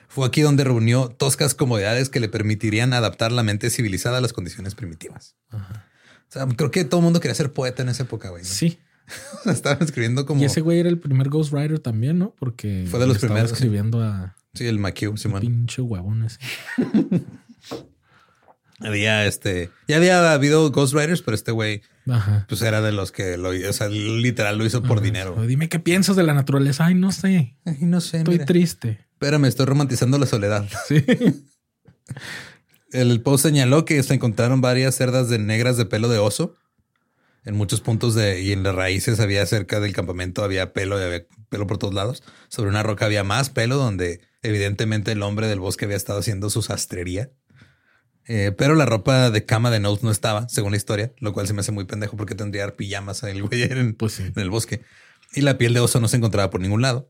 Fue aquí donde reunió toscas comodidades que le permitirían adaptar la mente civilizada a las condiciones primitivas. O sea, creo que todo el mundo quería ser poeta en esa época, güey. Sí. Estaban escribiendo como. Y ese güey era el primer Ghostwriter también, ¿no? Porque fue de los primeros escribiendo a. Sí, el McHugh, Simón. Pinche huevón ese. Había este, ya había habido Ghostwriters, pero este güey, pues era de los que lo, o sea, literal lo hizo por dinero. Dime qué piensas de la naturaleza. Ay, no sé. Ay, no sé. Estoy triste. Espérame, estoy romantizando la soledad. Sí. El post señaló que se encontraron varias cerdas de negras de pelo de oso. En muchos puntos de, y en las raíces había cerca del campamento había pelo y había pelo por todos lados. Sobre una roca había más pelo donde evidentemente el hombre del bosque había estado haciendo su sastrería. Eh, pero la ropa de cama de Notes no estaba, según la historia, lo cual se me hace muy pendejo porque tendría pijamas el güey en, pues en el bosque. Y la piel de oso no se encontraba por ningún lado.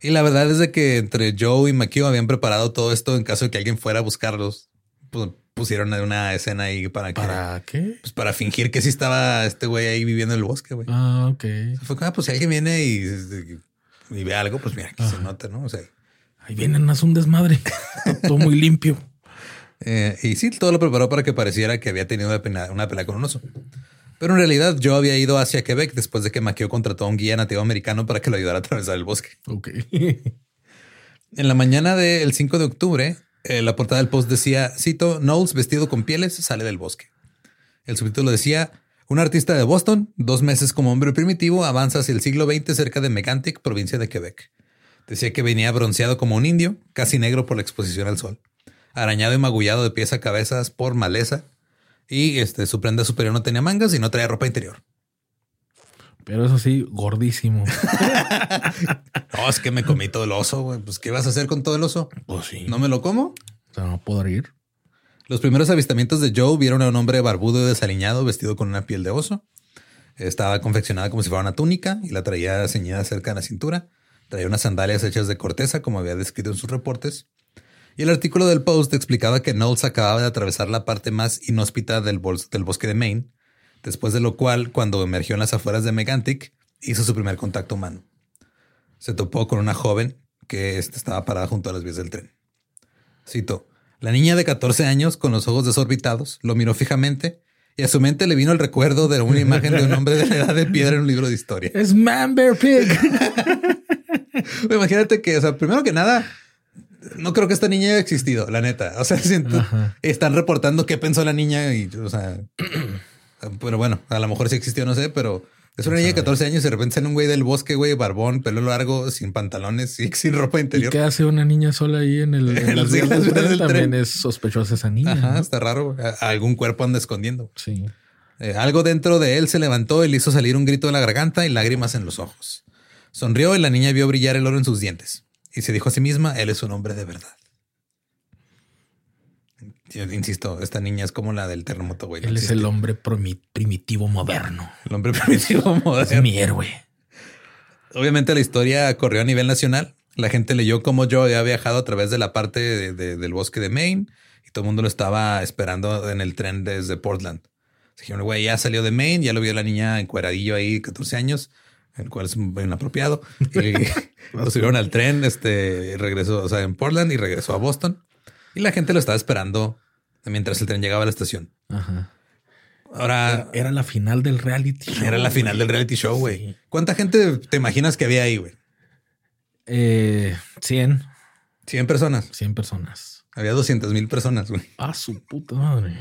Y la verdad es de que entre Joe y McKeown habían preparado todo esto en caso de que alguien fuera a buscarlos. Pues pusieron una escena ahí para que. ¿Para qué? Pues para fingir que sí estaba este güey ahí viviendo en el bosque, güey. Ah, ok. Fue como, ah, pues si alguien viene y, y, ve algo, pues mira, aquí se nota, ¿no? O sea. Ahí vienen, hace un desmadre. todo muy limpio. Eh, y sí, todo lo preparó para que pareciera que había tenido una pelea, con un oso. Pero en realidad yo había ido hacia Quebec después de que Maquio contrató a un guía nativo americano para que lo ayudara a atravesar el bosque. Ok. en la mañana del 5 de octubre, eh, la portada del post decía, cito, Knowles vestido con pieles sale del bosque. El subtítulo decía, un artista de Boston, dos meses como hombre primitivo, avanza hacia el siglo XX cerca de Megantic, provincia de Quebec. Decía que venía bronceado como un indio, casi negro por la exposición al sol arañado y magullado de pies a cabezas por maleza. Y este, su prenda superior no tenía mangas y no traía ropa interior. Pero eso sí, gordísimo. no, es que me comí todo el oso, güey. Pues, ¿qué vas a hacer con todo el oso? Pues sí. ¿No me lo como? O sea, no puedo ir. Los primeros avistamientos de Joe vieron a un hombre barbudo y desaliñado vestido con una piel de oso. Estaba confeccionada como si fuera una túnica y la traía ceñida cerca de la cintura. Traía unas sandalias hechas de corteza, como había descrito en sus reportes. Y el artículo del Post explicaba que Knowles acababa de atravesar la parte más inhóspita del, del bosque de Maine, después de lo cual, cuando emergió en las afueras de Megantic, hizo su primer contacto humano. Se topó con una joven que este, estaba parada junto a las vías del tren. Cito, la niña de 14 años, con los ojos desorbitados, lo miró fijamente y a su mente le vino el recuerdo de una imagen de un hombre de la edad de piedra en un libro de historia. Es Man Bear Pig. Imagínate que, o sea, primero que nada, no creo que esta niña haya existido, la neta. O sea, siento, están reportando qué pensó la niña y, o sea, pero bueno, a lo mejor sí existió, no sé, pero es una niña de 14 años y de repente sale un güey del bosque, güey, barbón, pelo largo, sin pantalones y sin ropa interior. ¿Y qué hace una niña sola ahí en el en las vías del tren? También es sospechosa esa niña. Ajá, está raro. Algún cuerpo anda escondiendo. Sí. Eh, algo dentro de él se levantó y le hizo salir un grito de la garganta y lágrimas en los ojos. Sonrió y la niña vio brillar el oro en sus dientes y se dijo a sí misma, él es un hombre de verdad. Yo insisto, esta niña es como la del terremoto, güey. él es el hombre primitivo moderno. El hombre primitivo moderno. Es mi héroe. Obviamente la historia corrió a nivel nacional. La gente leyó cómo yo había viajado a través de la parte del bosque de Maine y todo el mundo lo estaba esperando en el tren desde Portland. Dijeron, güey, ya salió de Maine, ya lo vio la niña encueradillo ahí, 14 años el cual es inapropiado. Y lo subieron al tren, este regresó, o sea, en Portland y regresó a Boston. Y la gente lo estaba esperando mientras el tren llegaba a la estación. Ajá. Ahora era, la final del reality show. Era la final del reality show, güey. ¿Cuánta gente te imaginas que había ahí, güey? Eh, 100. 100 personas. 100 personas. Había 200 mil personas, güey. Ah, su puta madre.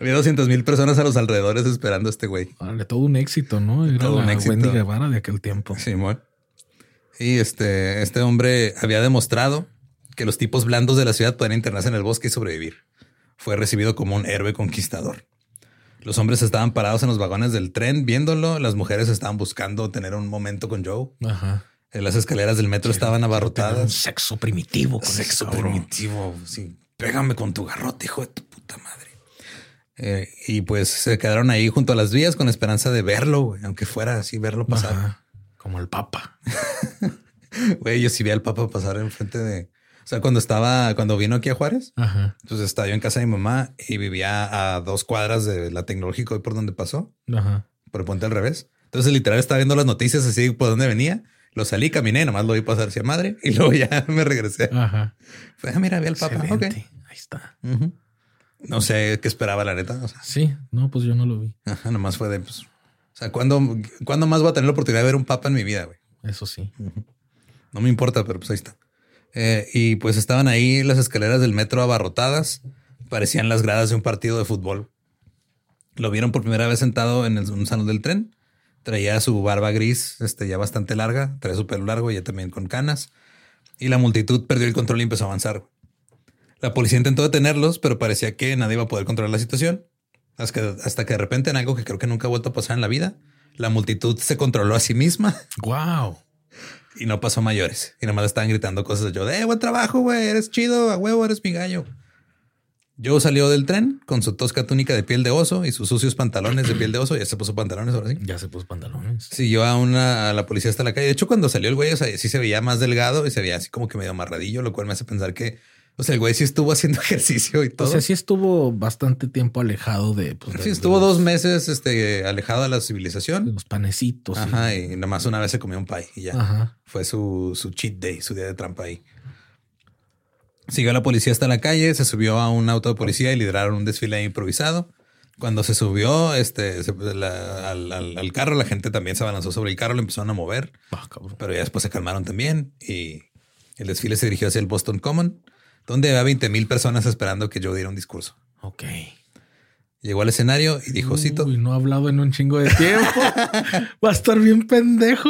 Había 200 mil personas a los alrededores esperando a este güey. Vale, todo un éxito, ¿no? Era todo un éxito. Wendy Guevara de aquel tiempo. Sí, Y este, este hombre había demostrado que los tipos blandos de la ciudad pueden internarse en el bosque y sobrevivir. Fue recibido como un héroe conquistador. Los hombres estaban parados en los vagones del tren viéndolo. Las mujeres estaban buscando tener un momento con Joe. Ajá. En las escaleras del metro estaban abarrotadas. Un sexo primitivo. sexo primitivo. Sí. Pégame con tu garrote, hijo de tu puta madre. Eh, y pues se quedaron ahí junto a las vías con esperanza de verlo, aunque fuera así, verlo pasar. como el Papa. Güey, yo sí vi al Papa pasar enfrente de. O sea, cuando estaba, cuando vino aquí a Juárez, entonces estaba yo en casa de mi mamá y vivía a dos cuadras de la tecnológica por donde pasó, por el puente al revés. Entonces, literal, estaba viendo las noticias así por donde venía. Lo salí, caminé, nomás lo vi pasar hacia madre y luego ya me regresé. Ajá. Fue, ah, mira, vi al Papa. Ahí está. No sé qué esperaba la neta. sí, no, pues yo no lo vi. Ajá, nomás fue de, pues, o sea, ¿cuándo, más voy a tener la oportunidad de ver un papa en mi vida, güey? Eso sí. No me importa, pero pues ahí está. Eh, y pues estaban ahí las escaleras del metro abarrotadas. Parecían las gradas de un partido de fútbol. Lo vieron por primera vez sentado en un salón del tren. Traía su barba gris, este, ya bastante larga. Traía su pelo largo, ya también con canas. y la multitud perdió el control y empezó a avanzar. La policía intentó detenerlos, pero parecía que nadie iba a poder controlar la situación. Hasta que, hasta que de repente, en algo que creo que nunca ha vuelto a pasar en la vida, la multitud se controló a sí misma. Wow. Y no pasó mayores. Y nomás estaban gritando cosas de yo, eh, buen trabajo, güey, eres chido, a huevo, eres mi gallo. Joe salió del tren con su tosca túnica de piel de oso y sus sucios pantalones de piel de oso. Ya se puso pantalones ahora sí. Ya se puso pantalones. Siguió a una a la policía hasta la calle. De hecho, cuando salió el güey, o sea, sí se veía más delgado y se veía así como que medio amarradillo, lo cual me hace pensar que, o sea, el güey sí estuvo haciendo ejercicio y todo. O sea, sí estuvo bastante tiempo alejado de. Pues, sí, estuvo dos meses este, alejado de la civilización. los panecitos. Ajá. Y nada más una vez se comió un pie y ya. Ajá. Fue su, su cheat day, su día de trampa ahí. Siguió a la policía hasta la calle, se subió a un auto de policía y lideraron un desfile improvisado. Cuando se subió este, al, carro, la gente también se abalanzó sobre el carro, lo empezaron a mover. Ah, pero ya después se calmaron también y el desfile se dirigió hacia el Boston Common, donde había 20 mil personas esperando que yo diera un discurso. Ok. Llegó al escenario y dijo, cito. Uy, no ha hablado en un chingo de tiempo. Va a estar bien pendejo.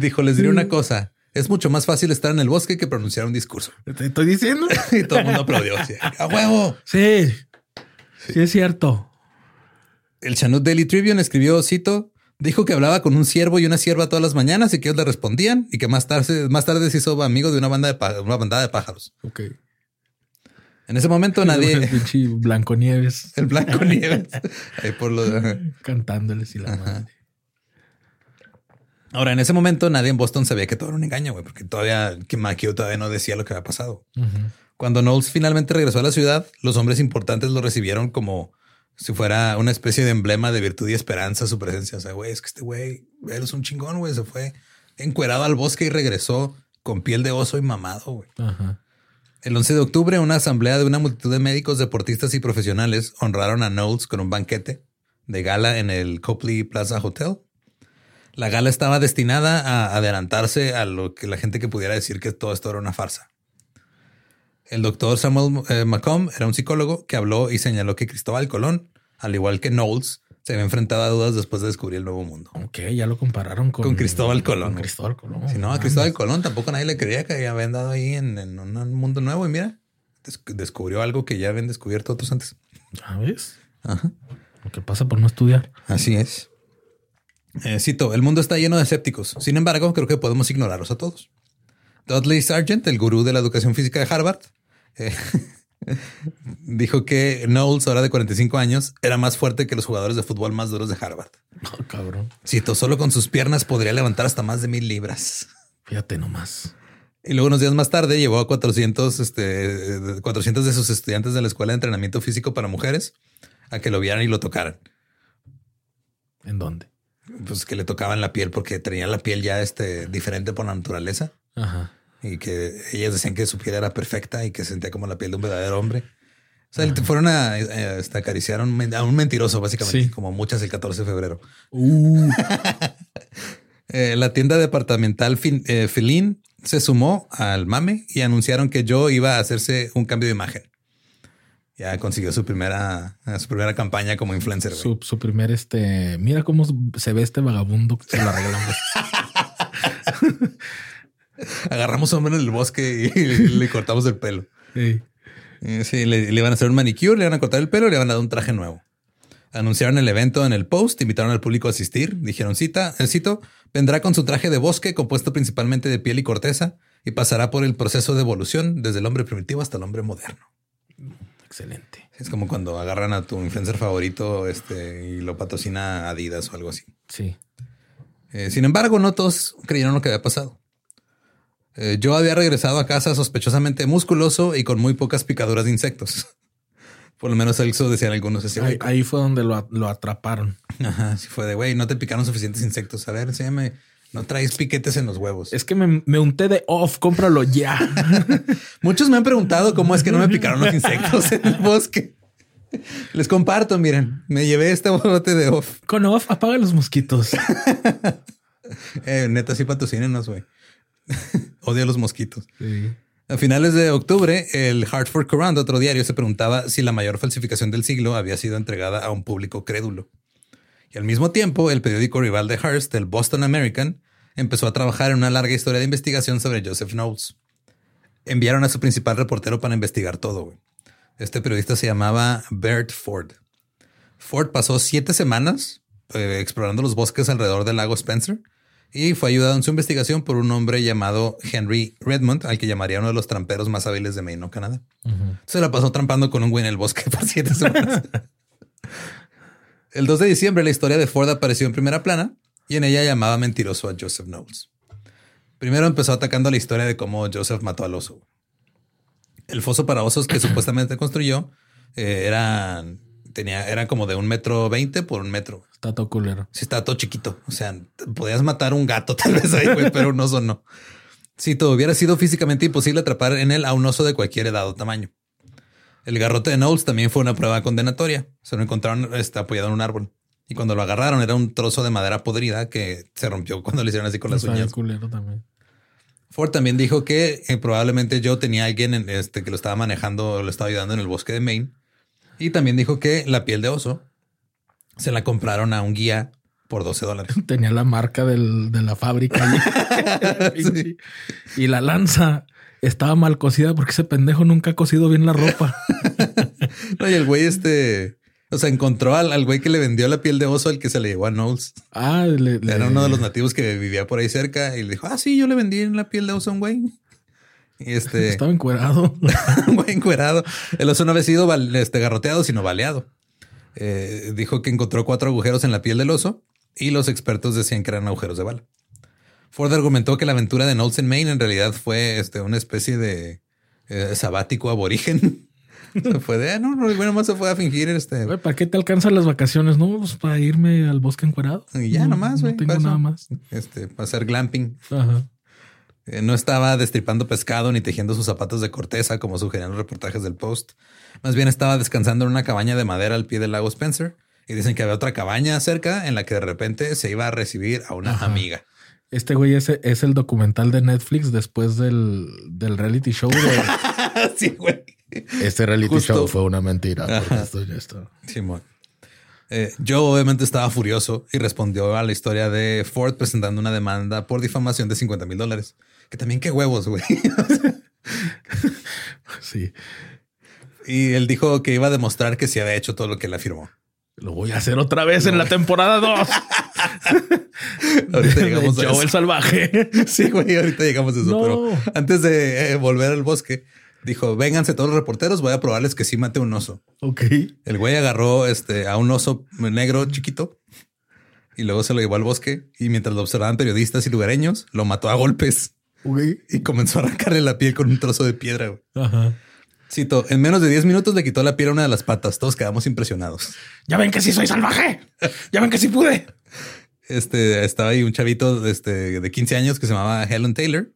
Dijo, les diré una cosa. Es mucho más fácil estar en el bosque que pronunciar un discurso. Te estoy diciendo. y todo el mundo aplaudió. ¡A huevo! Sí, sí, es cierto. El Chanut Daily Tribune escribió, cito, dijo que hablaba con un siervo y una sierva todas las mañanas y que ellos le respondían y que más tarde, más tarde se hizo amigo de una banda de, una bandada de pájaros. Ok. En ese momento nadie. El Blanco Nieves. El Blanco Nieves. Ahí por lo Cantándoles y la madre. Ahora, en ese momento nadie en Boston sabía que todo era un engaño, güey, porque todavía que Makio todavía no decía lo que había pasado. Cuando Knowles finalmente regresó a la ciudad, los hombres importantes lo recibieron como si fuera una especie de emblema de virtud y esperanza su presencia. O sea, güey, es que este güey, él es un chingón, güey, se fue encuerado al bosque y regresó con piel de oso y mamado, güey. El 11 de octubre, una asamblea de una multitud de médicos, deportistas y profesionales honraron a Knowles con un banquete de gala en el Copley Plaza Hotel. La gala estaba destinada a adelantarse a lo que la gente que pudiera decir que todo esto era una farsa. El doctor Samuel eh, Macomb era un psicólogo que habló y señaló que Cristóbal Colón, al igual que Knowles, se había enfrentado a dudas después de descubrir el nuevo mundo. Ok, ya lo compararon con, Cristóbal Colón. Cristóbal Colón. Si no, a Cristóbal Colón tampoco nadie le creía que había andado ahí en, un mundo nuevo. Y mira, descubrió algo que ya habían descubierto otros antes. ¿Sabes? Ajá. Lo que pasa por no estudiar. Así es. Eh, cito, el mundo está lleno de escépticos. Sin embargo, creo que podemos ignorarlos a todos. Dudley Sargent, el gurú de la educación física de Harvard, eh, dijo que Knowles, ahora de 45 años, era más fuerte que los jugadores de fútbol más duros de Harvard. Oh, cabrón. Cito, solo con sus piernas podría levantar hasta más de mil libras. Fíjate nomás. Y luego unos días más tarde llevó a 400, este, 400 de sus estudiantes de la Escuela de Entrenamiento Físico para Mujeres a que lo vieran y lo tocaran. ¿En dónde? pues que le tocaban la piel porque tenía la piel ya este diferente por naturaleza. Ajá. Y que ellas decían que su piel era perfecta y que se sentía como la piel de un verdadero hombre. O sea, fueron a, eh, este, acariciar a un, mentiroso, básicamente, como muchas el 14 de febrero. Uh. Eh, la tienda departamental fin, eh, se sumó al mame y anunciaron que yo iba a hacerse un cambio de imagen ya consiguió su primera, su primera campaña como influencer. Su, su, primer, este, mira cómo se ve este vagabundo que se lo regalamos. Agarramos a un hombre en el bosque y le cortamos el pelo. Sí. Sí, le, le, iban a hacer un manicure, le iban a cortar el pelo y le iban a dar un traje nuevo. Anunciaron el evento en el post, invitaron al público a asistir, dijeron cita, el cito, vendrá con su traje de bosque compuesto principalmente de piel y corteza y pasará por el proceso de evolución desde el hombre primitivo hasta el hombre moderno. Excelente. Es como cuando agarran a tu influencer favorito este, y lo patrocina Adidas o algo así. Sí. Eh, sin embargo, no todos creyeron lo que había pasado. Eh, yo había regresado a casa sospechosamente musculoso y con muy pocas picaduras de insectos. Por lo menos eso decían algunos. ahí, fue donde lo, lo, atraparon. Ajá, sí fue de, güey, no te picaron suficientes insectos. A ver, enséñame no traes piquetes en los huevos. Es que me, unté de off, cómpralo ya. Muchos me han preguntado cómo es que no me picaron los insectos en el bosque. Les comparto, miren, me llevé este bote de off. Con off, apaga los mosquitos. eh, neta, sí patrocínenos, güey. Odio a los mosquitos. A finales de octubre, el Hartford Courant, otro diario, se preguntaba si la mayor falsificación del siglo había sido entregada a un público crédulo. Y al mismo tiempo, el periódico rival de Hearst, el Boston American, empezó a trabajar en una larga historia de investigación sobre Joseph Knowles. enviaron a su principal reportero para investigar todo. Este periodista se llamaba Bert Ford. Ford pasó siete semanas eh, explorando los bosques alrededor del lago Spencer y fue ayudado en su investigación por un hombre llamado Henry Redmond, al que llamaría uno de los tramperos más hábiles de Maine, Canadá. Se la pasó trampando con un güey en el bosque por siete semanas. el 2 de diciembre, la historia de Ford apareció en primera plana y en ella llamaba mentiroso a Joseph Knowles. Primero empezó atacando la historia de cómo Joseph mató al oso. El foso para osos que supuestamente construyó eh, era tenía, era como de un metro veinte por un metro. Está todo culero. Sí, está todo chiquito. O sea, podías matar un gato tal vez ahí, güey, pero un oso no. Si todo hubiera sido físicamente imposible atrapar en él a un oso de cualquier edad o tamaño. El garrote de Knowles también fue una prueba condenatoria. Se lo encontraron está apoyado en un árbol. Y cuando lo agarraron era un trozo de madera podrida que se rompió cuando le hicieron así con las uñas. Culero también. Ford también dijo que eh, probablemente yo tenía alguien en este que lo estaba manejando, lo estaba ayudando en el bosque de Maine. Y también dijo que la piel de oso se la compraron a un guía por 12 dólares. Tenía la marca de la fábrica. Y la lanza estaba mal cocida porque ese pendejo nunca ha cocido bien la ropa. no, y el güey este... O sea, encontró al, güey que le vendió la piel de oso al que se le llevó a Knowles. Ah, era uno de los nativos que vivía por ahí cerca y le dijo, ah, sí, yo le vendí la piel de oso a un güey. Y este estaba encuerado, encuerado. El oso no había sido este, garroteado, sino baleado. Eh, dijo que encontró cuatro agujeros en la piel del oso y los expertos decían que eran agujeros de bala. Ford argumentó que la aventura de Knowles en Maine en realidad fue este, una especie de eh, sabático aborigen. se fue de, ah, no, no, bueno, más se fue a fingir este. ¿Para qué te alcanzan las vacaciones? No, pues para irme al bosque encuerado. Y ya nomás, güey. No tengo nada más. Este, para hacer glamping. Ajá. Eh, no estaba destripando pescado ni tejiendo sus zapatos de corteza como sugerían los reportajes del Post. Más bien estaba descansando en una cabaña de madera al pie del lago Spencer. Y dicen que había otra cabaña cerca en la que de repente se iba a recibir a una amiga. Este güey es, es, el documental de Netflix después del, reality show. sí, güey. Este reality show fue una mentira. Esto ya está. Simón. Eh, yo obviamente estaba furioso y respondió a la historia de Ford presentando una demanda por difamación de 50 mil dólares. Que también qué huevos, güey. sí. Y él dijo que iba a demostrar que sí había hecho todo lo que él afirmó. Lo voy a hacer otra vez en la temporada 2. ahorita llegamos a eso. el salvaje. sí, güey, ahorita llegamos a eso. Pero antes de eh, volver al bosque, dijo, vénganse todos los reporteros, voy a probarles que sí mate un oso. Ok. El güey agarró este, a un oso negro chiquito y luego se lo llevó al bosque y mientras lo observaban periodistas y lugareños, lo mató a golpes. Y comenzó a arrancarle la piel con un trozo de piedra. Ajá. Cito, en menos de 10 minutos le quitó la piel a una de las patas. Todos quedamos impresionados. Ya ven que sí soy salvaje. Ya ven que sí pude. Este estaba ahí un chavito este, de 15 años que se llamaba Helen Taylor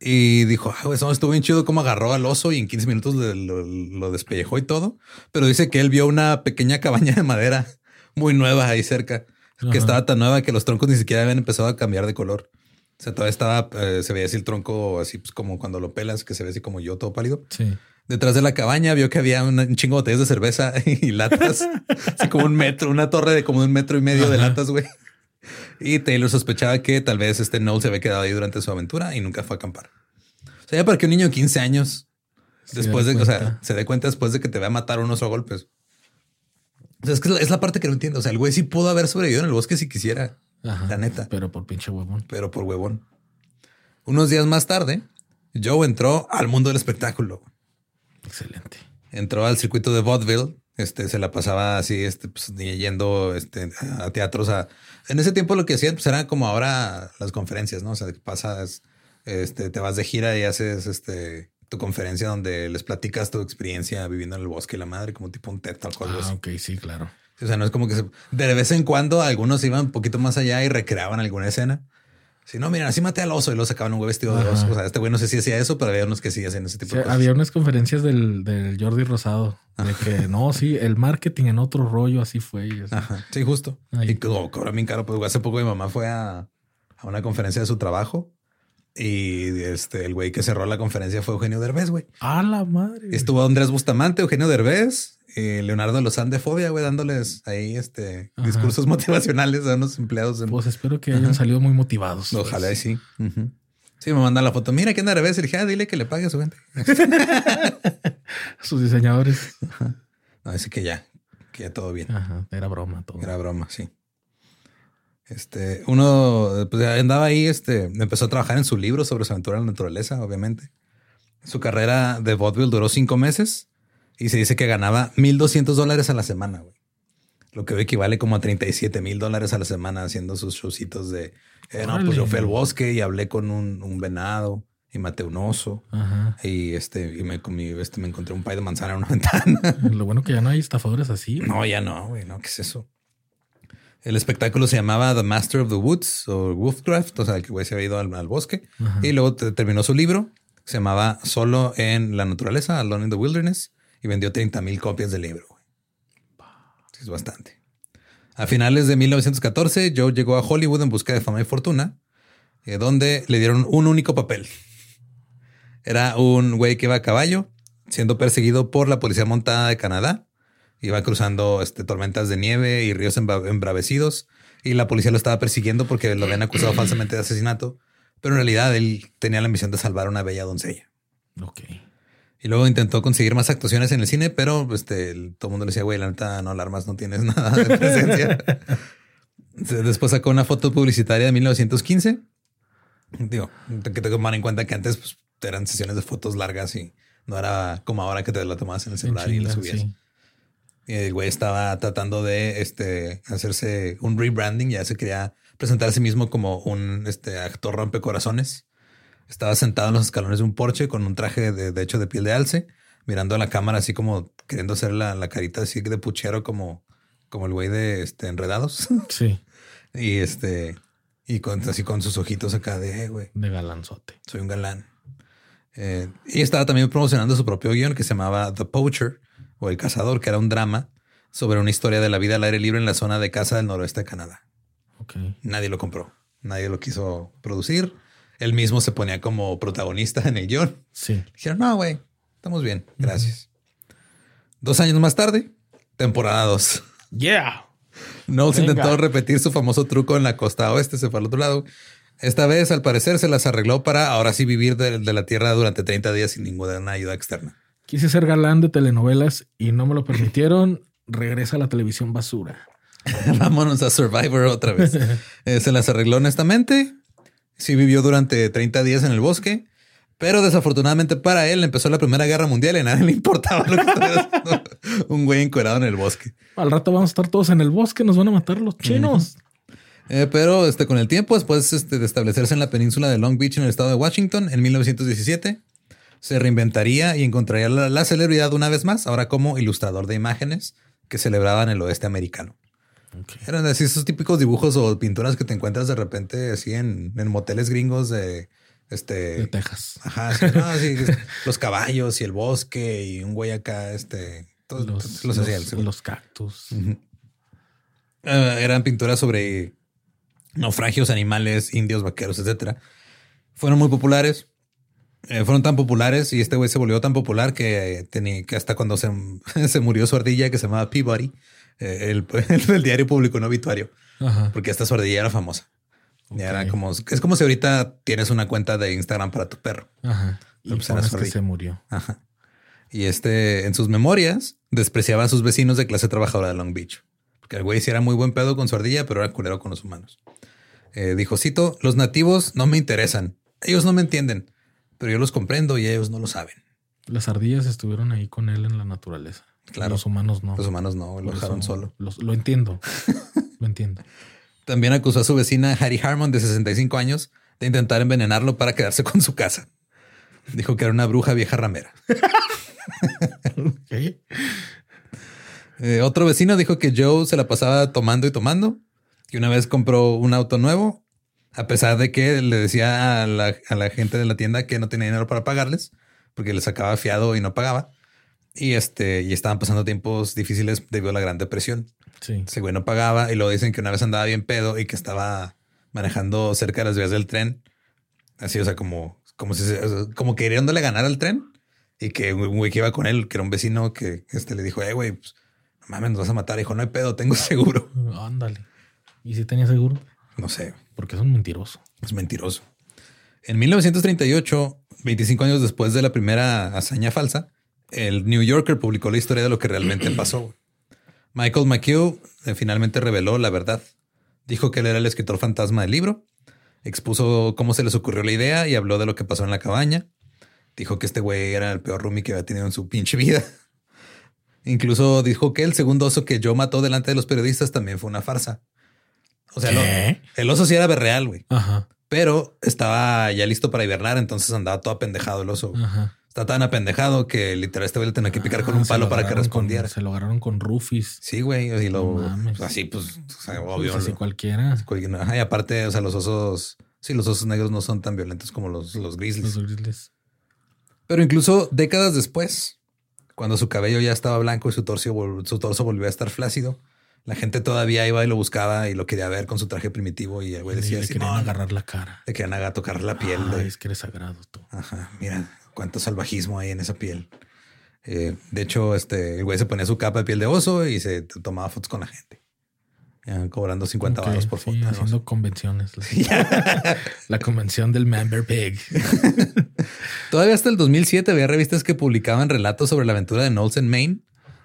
y dijo, ah, eso estuvo bien chido cómo agarró al oso y en 15 minutos lo, despellejó y todo. Pero dice que él vio una pequeña cabaña de madera muy nueva ahí cerca, que estaba tan nueva que los troncos ni siquiera habían empezado a cambiar de color. O sea, todavía estaba, eh, se veía así el tronco, así pues como cuando lo pelas, que se ve así como yo, todo pálido. Sí. Detrás de la cabaña vio que había un chingo de botellas de cerveza y latas, así como un metro, una torre de como un metro y medio de latas, güey. Y Taylor sospechaba que tal vez este Noel se había quedado ahí durante su aventura y nunca fue a acampar. O sea, ya para que un niño de 15 años, después de, o sea, se dé cuenta después de que te va a matar unos a golpes. O sea, es que es la parte que no entiendo. O sea, el güey sí pudo haber sobrevivido en el bosque si quisiera. La neta. Pero por pinche huevón. Pero por huevón. Unos días más tarde, Joe entró al mundo del espectáculo. Excelente. Entró al circuito de vaudeville. Este se la pasaba así, este, pues, yendo este, a teatros. A... En ese tiempo lo que hacían pues, eran como ahora las conferencias, no? O sea, pasas, este, te vas de gira y haces este tu conferencia donde les platicas tu experiencia viviendo en el bosque y la madre, como tipo un TED tal cual. Ah, ok, sí, claro. O sea, no es como que de vez en cuando algunos iban un poquito más allá y recreaban alguna escena. Si no, miren, así maté al oso y lo sacaban un güey vestido de oso. O sea, este güey no sé si hacía eso, pero había unos que sí hacían ese tipo de cosas. Había unas conferencias del, del Jordi Rosado de que no, sí, el marketing en otro rollo así fue. Ajá. Sí, justo. Y como cobra bien caro. Pues hace poco mi mamá fue a, a una conferencia de su trabajo y este, el güey que cerró la conferencia fue Eugenio Derbez, güey. A la madre. Estuvo Andrés Bustamante, Eugenio Derbez, y Leonardo Lozán de Fobia, güey, dándoles ahí este discursos motivacionales a unos empleados. Pues espero que hayan salido muy motivados. Ojalá y sí. Sí, me mandan la foto. Mira quién anda revés. Y dije, ah, dile que le pague a su gente. Sus diseñadores. No, así que ya, que ya todo bien. Ajá, era broma todo. Era broma, sí. Este, uno pues, andaba ahí, este, empezó a trabajar en su libro sobre su aventura en la naturaleza, obviamente. Su carrera de vaudeville duró cinco meses y se dice que ganaba 1.200 dólares a la semana, güey. Lo que equivale como a 37 mil dólares a la semana haciendo sus showcitos de, eh, no, pues yo fui al bosque y hablé con un, un venado y maté un oso. Y este, y me comí, este, me encontré un pay de manzana en una ventana. Lo bueno que ya no hay estafadores así. No, ya no, güey, no, ¿qué es eso? El espectáculo se llamaba The Master of the Woods o Wolfcraft, o sea, el que güey se había ido al, bosque. Y luego terminó su libro, se llamaba Solo en la Naturaleza, Alone in the Wilderness, y vendió 30 mil copias del libro. Es bastante. A finales de 1914, Joe llegó a Hollywood en busca de fama y fortuna, eh, donde le dieron un único papel. Era un güey que iba a caballo, siendo perseguido por la policía montada de Canadá. Iba cruzando este, tormentas de nieve y ríos embravecidos, y la policía lo estaba persiguiendo porque lo habían acusado falsamente de asesinato, pero en realidad él tenía la misión de salvar a una bella doncella. Ok. Y luego intentó conseguir más actuaciones en el cine, pero este, todo el mundo le decía, güey, la neta, no alarmas, no tienes nada de presencia. Después sacó una foto publicitaria de 1915. Digo, que te que tomar en cuenta que antes pues, eran sesiones de fotos largas y no era como ahora que te la tomabas en el celular y la subías. El güey estaba tratando de este, hacerse un rebranding, ya se quería presentar a sí mismo como un este, actor rompecorazones. Estaba sentado en los escalones de un porche con un traje de, hecho de piel de alce, mirando a la cámara así como queriendo hacer la, carita así de puchero como, como el güey de este, enredados. Sí. y este, y con, así con sus ojitos acá de, eh, güey. De galanzote. Soy un galán. Eh, y estaba también promocionando su propio guion que se llamaba The Poacher o El Cazador, que era un drama sobre una historia de la vida al aire libre en la zona de casa del noroeste de Canadá. Okay. Nadie lo compró. Nadie lo quiso producir él mismo se ponía como protagonista en el guion. Sí. Dijeron, no, güey, estamos bien, gracias. Dos años más tarde, temporada 2. Yeah. Knowles intentó repetir su famoso truco en la costa oeste, se fue al otro lado. Esta vez, al parecer, se las arregló para ahora sí vivir de, la tierra durante 30 días sin ninguna ayuda externa. Quise ser galán de telenovelas y no me lo permitieron. Regresa a la televisión basura. Vámonos a Survivor otra vez. Eh, se las arregló honestamente Sí vivió durante 30 días en el bosque, pero desafortunadamente para él empezó la Primera Guerra Mundial y a nadie le importaba lo que estaba haciendo un güey encuerado en el bosque. Al rato vamos a estar todos en el bosque, nos van a matar los chinos. Eh, pero este, con el tiempo, después este, de establecerse en la península de Long Beach en el estado de Washington en 1917, se reinventaría y encontraría la celebridad una vez más, ahora como ilustrador de imágenes que celebraban el oeste americano. Eran así esos típicos dibujos o pinturas que te encuentras de repente así en, moteles gringos de este de Texas. Ajá, los caballos y el bosque y un güey acá, este, todos los, los, los, cactus. Eh, eran pinturas sobre naufragios, animales, indios, vaqueros, etcétera. Fueron muy populares. Eh, fueron tan populares y este güey se volvió tan popular que, tenía, que hasta cuando se, se murió su ardilla que se llamaba Peabody, eh, el, diario público, un obituario, porque esta sordilla era famosa. Era como, es como si ahorita tienes una cuenta de Instagram para tu perro. Ajá. Y pues que se murió. Ajá. Y este, en sus memorias, despreciaba a sus vecinos de clase trabajadora de Long Beach. Porque el güey sí era muy buen pedo con su ardilla, pero era culero con los humanos. Eh, dijo, cito, los nativos no me interesan. Ellos no me entienden, pero yo los comprendo y ellos no lo saben. Las ardillas estuvieron ahí con él en la naturaleza. Claro. Los humanos no. Los humanos no, lo dejaron solo. lo entiendo. lo entiendo. También acusó a su vecina Harry Harmon, de 65 años, de intentar envenenarlo para quedarse con su casa. Dijo que era una bruja vieja ramera. Eh, otro vecino dijo que Joe se la pasaba tomando y tomando, que una vez compró un auto nuevo, a pesar de que le decía a la, a la gente de la tienda que no tenía dinero para pagarles, porque les sacaba fiado y no pagaba. Y este, y estaban pasando tiempos difíciles debido a la Gran Depresión. Sí. Ese güey no pagaba y lo dicen que una vez andaba bien pedo y que estaba manejando cerca de las vías del tren. Así, o sea, como, como si como queriéndole ganar al tren y que un güey que iba con él, que era un vecino que este le dijo, eh, güey, pues, no mames, nos vas a matar. dijo, no hay pedo, tengo seguro. Ándale. ¿Y si tenía seguro? No sé. Porque es un mentiroso. Es mentiroso. En 1938, 25 años después de la primera hazaña falsa, el New Yorker publicó la historia de lo que realmente pasó. Michael McHugh eh, finalmente reveló la verdad. Dijo que él era el escritor fantasma del libro, expuso cómo se les ocurrió la idea y habló de lo que pasó en la cabaña. Dijo que este güey era el peor roomie que había tenido en su pinche vida. Incluso dijo que el segundo oso que yo mató delante de los periodistas también fue una farsa. O sea, el oso sí era real, güey. Ajá. Pero estaba ya listo para hibernar, entonces andaba todo apendejado el oso. Ajá. Está tan apendejado que literal este güey le tenía que picar con un ah, palo para que respondiera. se lo agarraron con rufis. Sí, güey. Y lo, así, pues, o sea, pues obvio. así cualquiera. Ajá, y aparte, o sea, los osos, sí, los osos negros no son tan violentos como los, los grizzlies. Los grizzlies. Pero incluso décadas después, cuando su cabello ya estaba blanco y su torso, su torso volvió a estar flácido, la gente todavía iba y lo buscaba y lo quería ver con su traje primitivo y el güey decía... Le querían agarrar la cara. Le querían tocar la piel. Es que eres sagrado tú. Ajá, mira cuánto salvajismo hay en esa piel. Eh, de hecho, este, el güey se ponía su capa de piel de oso y se tomaba fotos con la gente. cobrando 50 baros por foto. haciendo convenciones. la convención del Member Pig. Todavía hasta el 2007 había revistas que publicaban relatos sobre la aventura de Knowles en Maine,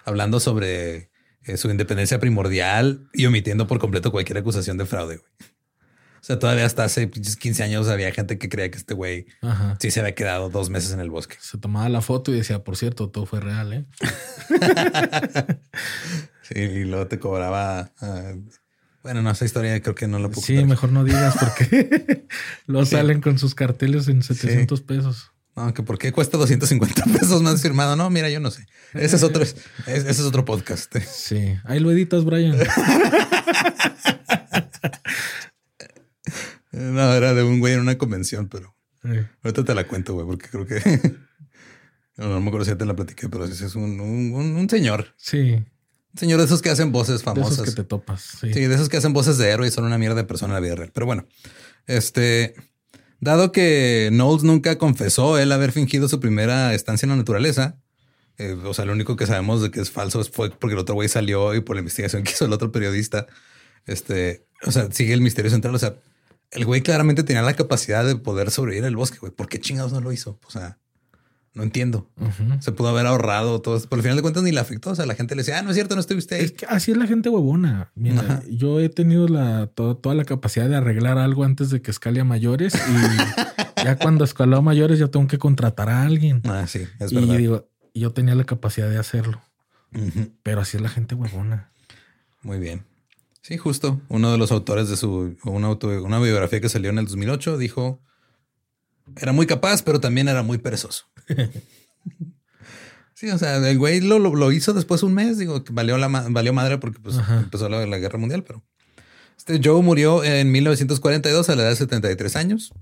hablando sobre eh, su independencia primordial y omitiendo por completo cualquier acusación de fraude. O sea, todavía hasta hace 15 años había gente que creía que este güey sí se había quedado dos meses en el bosque. Se tomaba la foto y decía, por cierto, todo fue real, ¿eh? sí, y luego te cobraba. Ah, bueno, no, esa historia creo que no la puedo Sí, mejor no digas porque lo salen con sus carteles en 700 pesos. No, que por qué cuesta 250 pesos más firmado. No, mira, yo no sé. Ese es otro, ese es otro podcast. Sí, ahí lo editas, Brian. No, era de un güey en una convención, pero ahorita te la cuento, güey, porque creo que no, me acuerdo si ya te la platiqué, pero ese es un, un, señor. Sí. Un señor de esos que hacen voces famosas. De esos que te topas. Sí. de esos que hacen voces de héroe y son una mierda de persona en la vida real. Pero bueno, este, dado que Knowles nunca confesó él haber fingido su primera estancia en la naturaleza, eh, o sea, lo único que sabemos de que es falso fue porque el otro güey salió y por la investigación que hizo el otro periodista. Este, o sea, sigue el misterio central. O sea, el güey claramente tenía la capacidad de poder sobrevivir el bosque, güey. ¿Por qué chingados no lo hizo? O sea, no entiendo. Se pudo haber ahorrado todo. Por al final de cuentas ni le afectó. O sea, la gente le decía, ah, no es cierto, no estuviste ahí. Es que así es la gente huevona. Mira, yo he tenido la, toda la capacidad de arreglar algo antes de que escale a mayores y ya cuando escaló a mayores ya tengo que contratar a alguien. Ah, sí, es verdad. Y digo, yo tenía la capacidad de hacerlo. Pero así es la gente huevona. Muy bien. Sí, justo. Uno de los autores de su una, una biografía que salió en el 2008 dijo, era muy capaz, pero también era muy perezoso. sí, o sea, el güey lo, lo, hizo después de un mes, digo, que valió, la, valió madre porque pues, empezó la, guerra mundial, pero... Este Joe murió en 1942 a la edad de 73 años.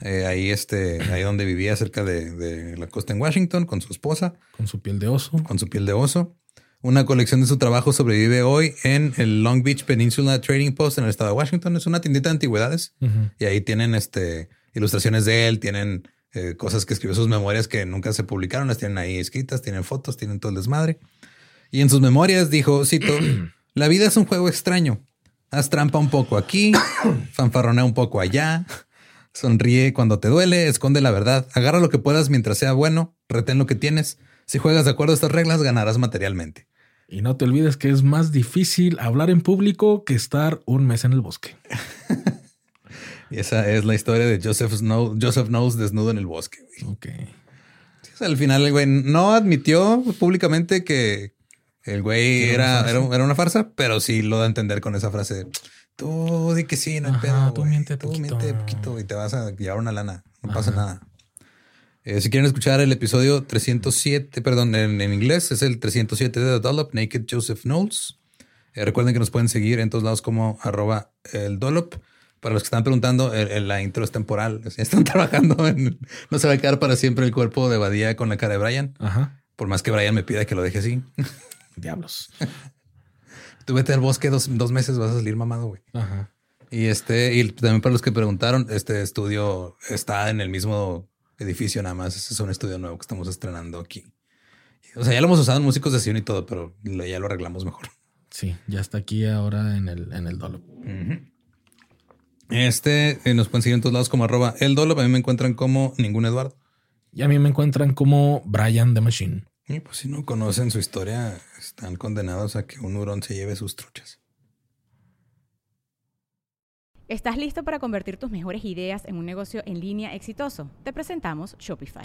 Eh, ahí, este, ahí donde vivía cerca de, de, la costa en Washington con su esposa. Con su piel de oso. Con su piel de oso. Una colección de su trabajo sobrevive hoy en el Long Beach Peninsula Trading Post en el estado de Washington. Es una tiendita de antigüedades y ahí tienen este, ilustraciones de él, tienen eh, cosas que escribió sus memorias que nunca se publicaron, las tienen ahí escritas, tienen fotos, tienen todo el desmadre. Y en sus memorias dijo, cito, la vida es un juego extraño. Haz trampa un poco aquí, fanfarronea un poco allá, sonríe cuando te duele, esconde la verdad, agarra lo que puedas mientras sea bueno, retén lo que tienes. Si juegas de acuerdo a estas reglas, ganarás materialmente. Y no te olvides que es más difícil hablar en público que estar un mes en el bosque. y esa es la historia de Joseph, Snow, Joseph Knowles desnudo en el bosque. Ok. al final el güey no admitió públicamente que el güey era, era, una farsa, pero sí lo da a entender con esa frase. Tú di que sí, no hay pedo. Tú miente tú miente poquito y te vas a llevar una lana. No pasa nada. Eh, si quieren escuchar el episodio 307, perdón, en, inglés es el 307 de The Dollop, Naked Joseph Knowles. Eh, recuerden que nos pueden seguir en todos lados como arroba el Dollop. Para los que están preguntando, la intro es temporal. Están trabajando en... No se va a quedar para siempre el cuerpo de Badía con la cara de Brian. Ajá. Por más que Brian me pida que lo deje así. Diablos. Tú vete al bosque dos, dos meses, vas a salir mamado, güey. Ajá. Y este, y también para los que preguntaron, este estudio está en el mismo edificio nada más. Este es un estudio nuevo que estamos estrenando aquí. O sea, ya lo hemos usado en músicos de sesión y todo, pero ya lo arreglamos mejor. Sí, ya está aquí ahora en el, en el Dolop. Este eh, nos pueden seguir en todos lados como arroba el dolo. A mí me encuentran como ningún Eduardo. Y a mí me encuentran como Brian the Machine. Y pues si no conocen su historia, están condenados a que un hurón se lleve sus truchas. ¿Estás listo para convertir tus mejores ideas en un negocio en línea exitoso? Te presentamos Shopify.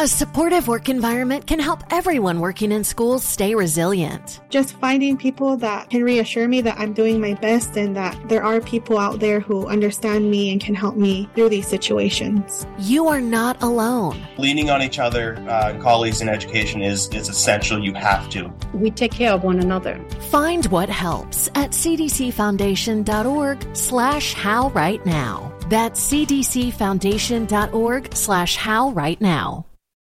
A supportive work environment can help everyone working in schools stay resilient. Just finding people that can reassure me that I'm doing my best and that there are people out there who understand me and can help me through these situations. You are not alone. Leaning on each other, uh, colleagues in education is, is essential. You have to. We take care of one another. Find what helps at cdcfoundation.org slash how right now. That's cdcfoundation.org slash how right now.